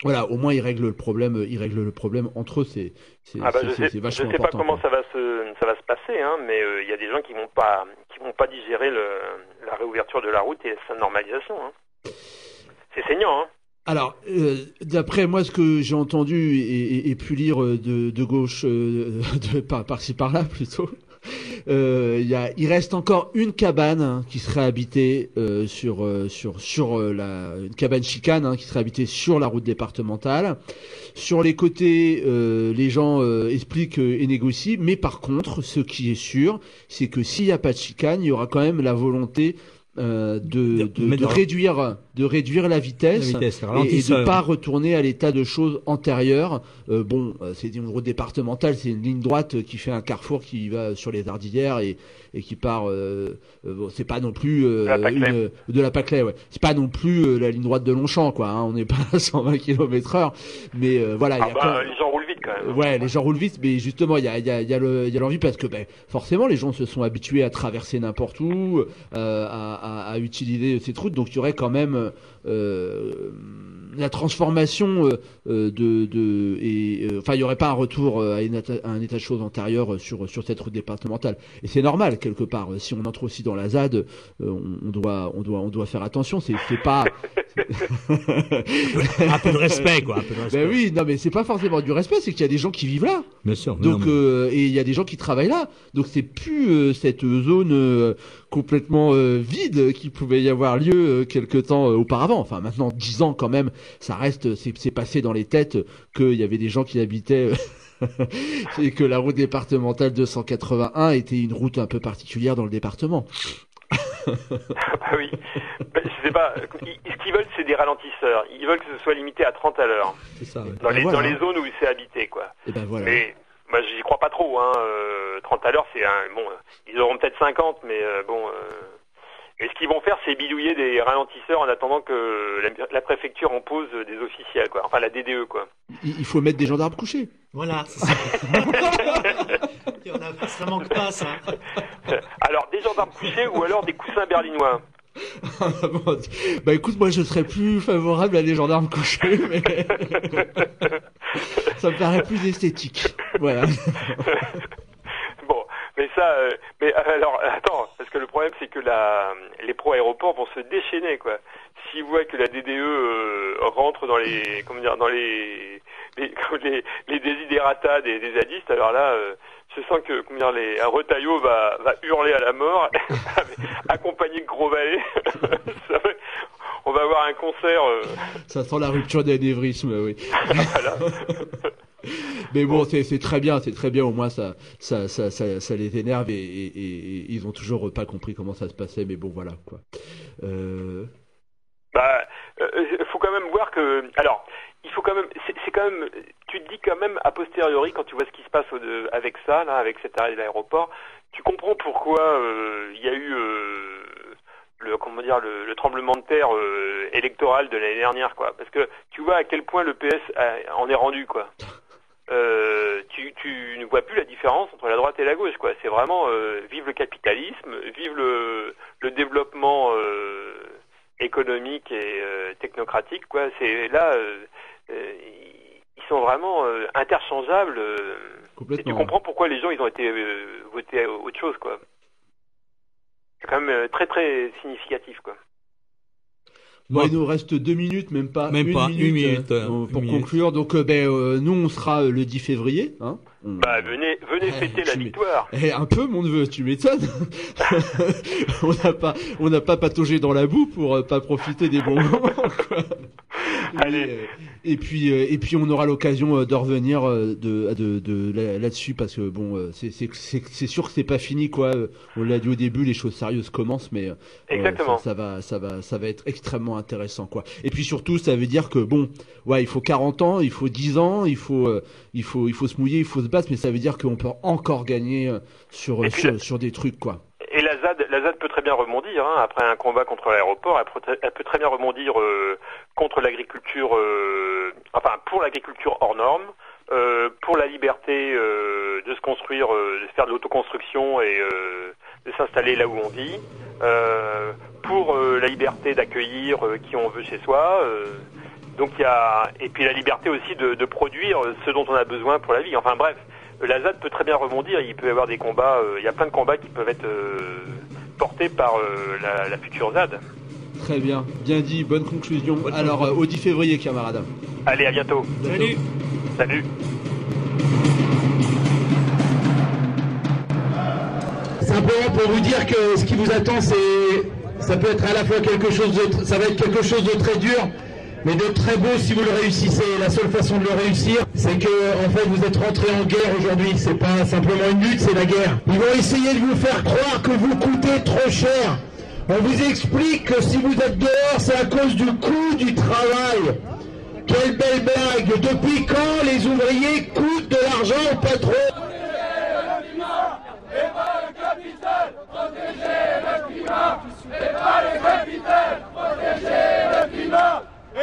Voilà, au moins ils règlent le problème, ils règlent le problème entre eux. C'est c'est Ah bah, sais, c'est je vachement sais pas important. comment quoi. ça va se ça va se passer, hein, mais il y a des gens qui vont pas qui vont pas digérer le, la réouverture de la route et sa normalisation. Hein. C'est saignant, hein. Alors, euh, d'après moi, ce que j'ai entendu et, pu lire euh, de, gauche, euh, de, par, par-ci par-là plutôt, euh, il y il reste encore une cabane hein, qui serait habitée euh, sur sur sur la une cabane chicane hein, qui serait habitée sur la route départementale. Sur les côtés, les gens expliquent et négocient, mais par contre, ce qui est sûr, c'est que s'il n'y a pas de chicane, il y aura quand même la volonté euh, de, de, de de- réduire de réduire la vitesse, La vitesse, et- de pas retourner à l'état de choses antérieur. Euh, bon, euh, c'est une route départementale, c'est une ligne droite qui fait un carrefour qui va sur les Ardillières et, et qui part. Euh, euh, bon, c'est pas non plus euh, De la Paclay. une- de la Paclay, ouais. C'est pas non plus euh, la ligne droite de Longchamp, quoi. hein. On n'est pas à 120 km/h, mais euh, voilà. il Ah y a bah, quand- les gens roulent vite même. Ouais, les gens roulent vite, mais justement, il y a, y a, y a l'envie parce que ben, forcément, les gens se sont habitués à traverser n'importe où, euh, à, à, à utiliser cette route, donc il y aurait quand même euh, la transformation euh, euh, de, de et euh, enfin, il y aurait pas un retour à, une état- à un état de choses antérieur sur sur cette route départementale. Et c'est normal quelque part. Si on entre aussi dans la ZAD, on, on doit on doit on doit faire attention. C'est c'est pas un peu de respect, quoi. Un peu de respect. ben oui, non mais c'est pas forcément du respect, c'est qu'il y a des gens qui vivent là. Bien sûr. Donc non, mais- euh, et il y a des gens qui travaillent là. Donc c'est plus euh, cette zone euh, complètement euh, vide qui pouvait y avoir lieu euh, quelque temps auparavant. Enfin maintenant dix ans quand même, ça reste c'est passé dans les têtes qu'il y avait des gens qui habitaient euh, et que la route départementale 281 était une route un peu particulière dans le département. Ah bah oui. Bah, je sais pas. Ce qu'ils veulent, c'est des ralentisseurs. Ils veulent que ce soit limité à 30 à l'heure. C'est ça. ouais. Dans, Ben les, voilà. dans les zones où c'est habité, quoi. Et ben voilà. Mais Bah, j'y crois pas trop. Hein. 30 à l'heure, c'est un bon. Ils auront peut-être 50, mais bon. Et ce qu'ils vont faire, c'est bidouiller des ralentisseurs en attendant que la, préfecture en pose des officiels, quoi. Enfin, la DDE, quoi. Il faut mettre des gendarmes couchés. Voilà. Ça. ça manque pas, ça. Alors, des gendarmes couchés ou alors des coussins berlinois. bah écoute, moi je serais plus favorable à des gendarmes couchés, mais ça me paraît plus esthétique. Voilà. Mais ça, euh, mais euh, alors attends, parce que le problème c'est que la, les pro aéroports vont se déchaîner quoi. S'ils voient que la DDE euh, rentre dans les, comment dire, dans les, les, les, les désidératas des, des zadistes, alors là, je sens que comment dire, les, un retaillot va, va hurler à la mort, accompagné de gros valets. on va avoir un concert. Ça sent la rupture d'anévrisme, oui. voilà. Mais bon, c'est très bien, c'est très bien. Au moins, ça, ça, ça, ça, les énerve et, et, ils ont toujours pas compris comment ça se passait. Mais bon, voilà quoi. Euh... Bah, euh, faut quand même voir que. Alors, il faut quand même. C'est quand même. Tu te dis quand même a posteriori quand tu vois ce qui se passe avec ça, là, avec cet arrêt de l'aéroport, tu comprends pourquoi euh, il y a eu. Le comment dire le, le tremblement de terre électoral de l'année dernière quoi parce que tu vois à quel point le PS en est rendu quoi euh, tu, tu, ne vois plus la différence entre la droite et la gauche. quoi. C'est vraiment euh, vive le capitalisme, vive le, le développement euh, économique et euh, technocratique. quoi. C'est là, euh, ils sont vraiment interchangeables. et tu comprends pourquoi les gens ils ont été votés à autre chose. quoi. C'est quand même très très significatif. quoi. Bon, il nous reste deux minutes, même pas même une pas minute, une minute euh, pour conclure. Donc, euh, ben, euh, nous, on sera le 10 février. Hein bah, venez, venez fêter la victoire. Eh, un peu, mon neveu, tu m'étonnes. on n'a pas, on n'a pas pataugé dans la boue pour pas profiter des bons moments. Quoi. Allez. Et, puis, et puis, on aura l'occasion de revenir de, de, de, là-dessus parce que bon, c'est, c'est, c'est, sûr que c'est pas fini, quoi. On l'a dit au début, les choses sérieuses commencent, mais Exactement. Ça, ça, va, ça va, ça va être extrêmement intéressant, quoi. Et puis surtout, ça veut dire que bon, ouais, il faut 40 ans, il faut 10 ans, il faut, il faut, il faut se mouiller, il faut se mais ça veut dire qu'on peut encore gagner euh, sur, sur, sur, des trucs, quoi. La ZAD, peut très bien rebondir, hein, après un combat contre l'aéroport, elle, peut très bien rebondir euh, contre l'agriculture, euh, enfin pour l'agriculture hors norme, euh, pour la liberté de se construire, de faire de l'autoconstruction et de s'installer là où on vit, pour la liberté d'accueillir qui on veut chez soi. Donc il y a et puis la liberté aussi de, produire ce dont on a besoin pour la vie. Enfin bref, la ZAD peut très bien rebondir. Il peut y avoir des combats. Il y a plein de combats qui peuvent être portés par euh, la, la, future ZAD. Très bien, bien dit, bonne conclusion. Alors au 10 février, camarades. Allez, à bientôt. Salut. Salut. Simplement pour vous dire que ce qui vous attend, c'est ça peut être à la fois quelque chose de, ça va être quelque chose de très dur mais de très beau si vous le réussissez. La seule façon de le réussir, c'est que en fait vous êtes rentré en guerre aujourd'hui. C'est pas simplement une lutte, c'est la guerre. Ils vont essayer de vous faire croire que vous coûtez trop cher. On vous explique que si vous êtes dehors, c'est à cause du coût du travail. Quelle belle blague Depuis quand les ouvriers coûtent de l'argent au patron? Protéger le climat et pas le capital Protéger le climat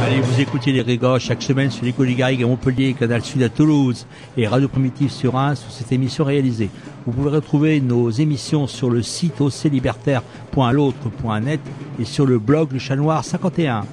Allez, vous écoutez les Régors chaque semaine sur l'école Garrigue à Montpellier, Canal Sud à Toulouse et Radio Primitive sur 1 sur cette émission réalisée. Vous pouvez retrouver nos émissions sur le site oclibertaire.l'autre.net et sur le blog Le Chat Noir 51.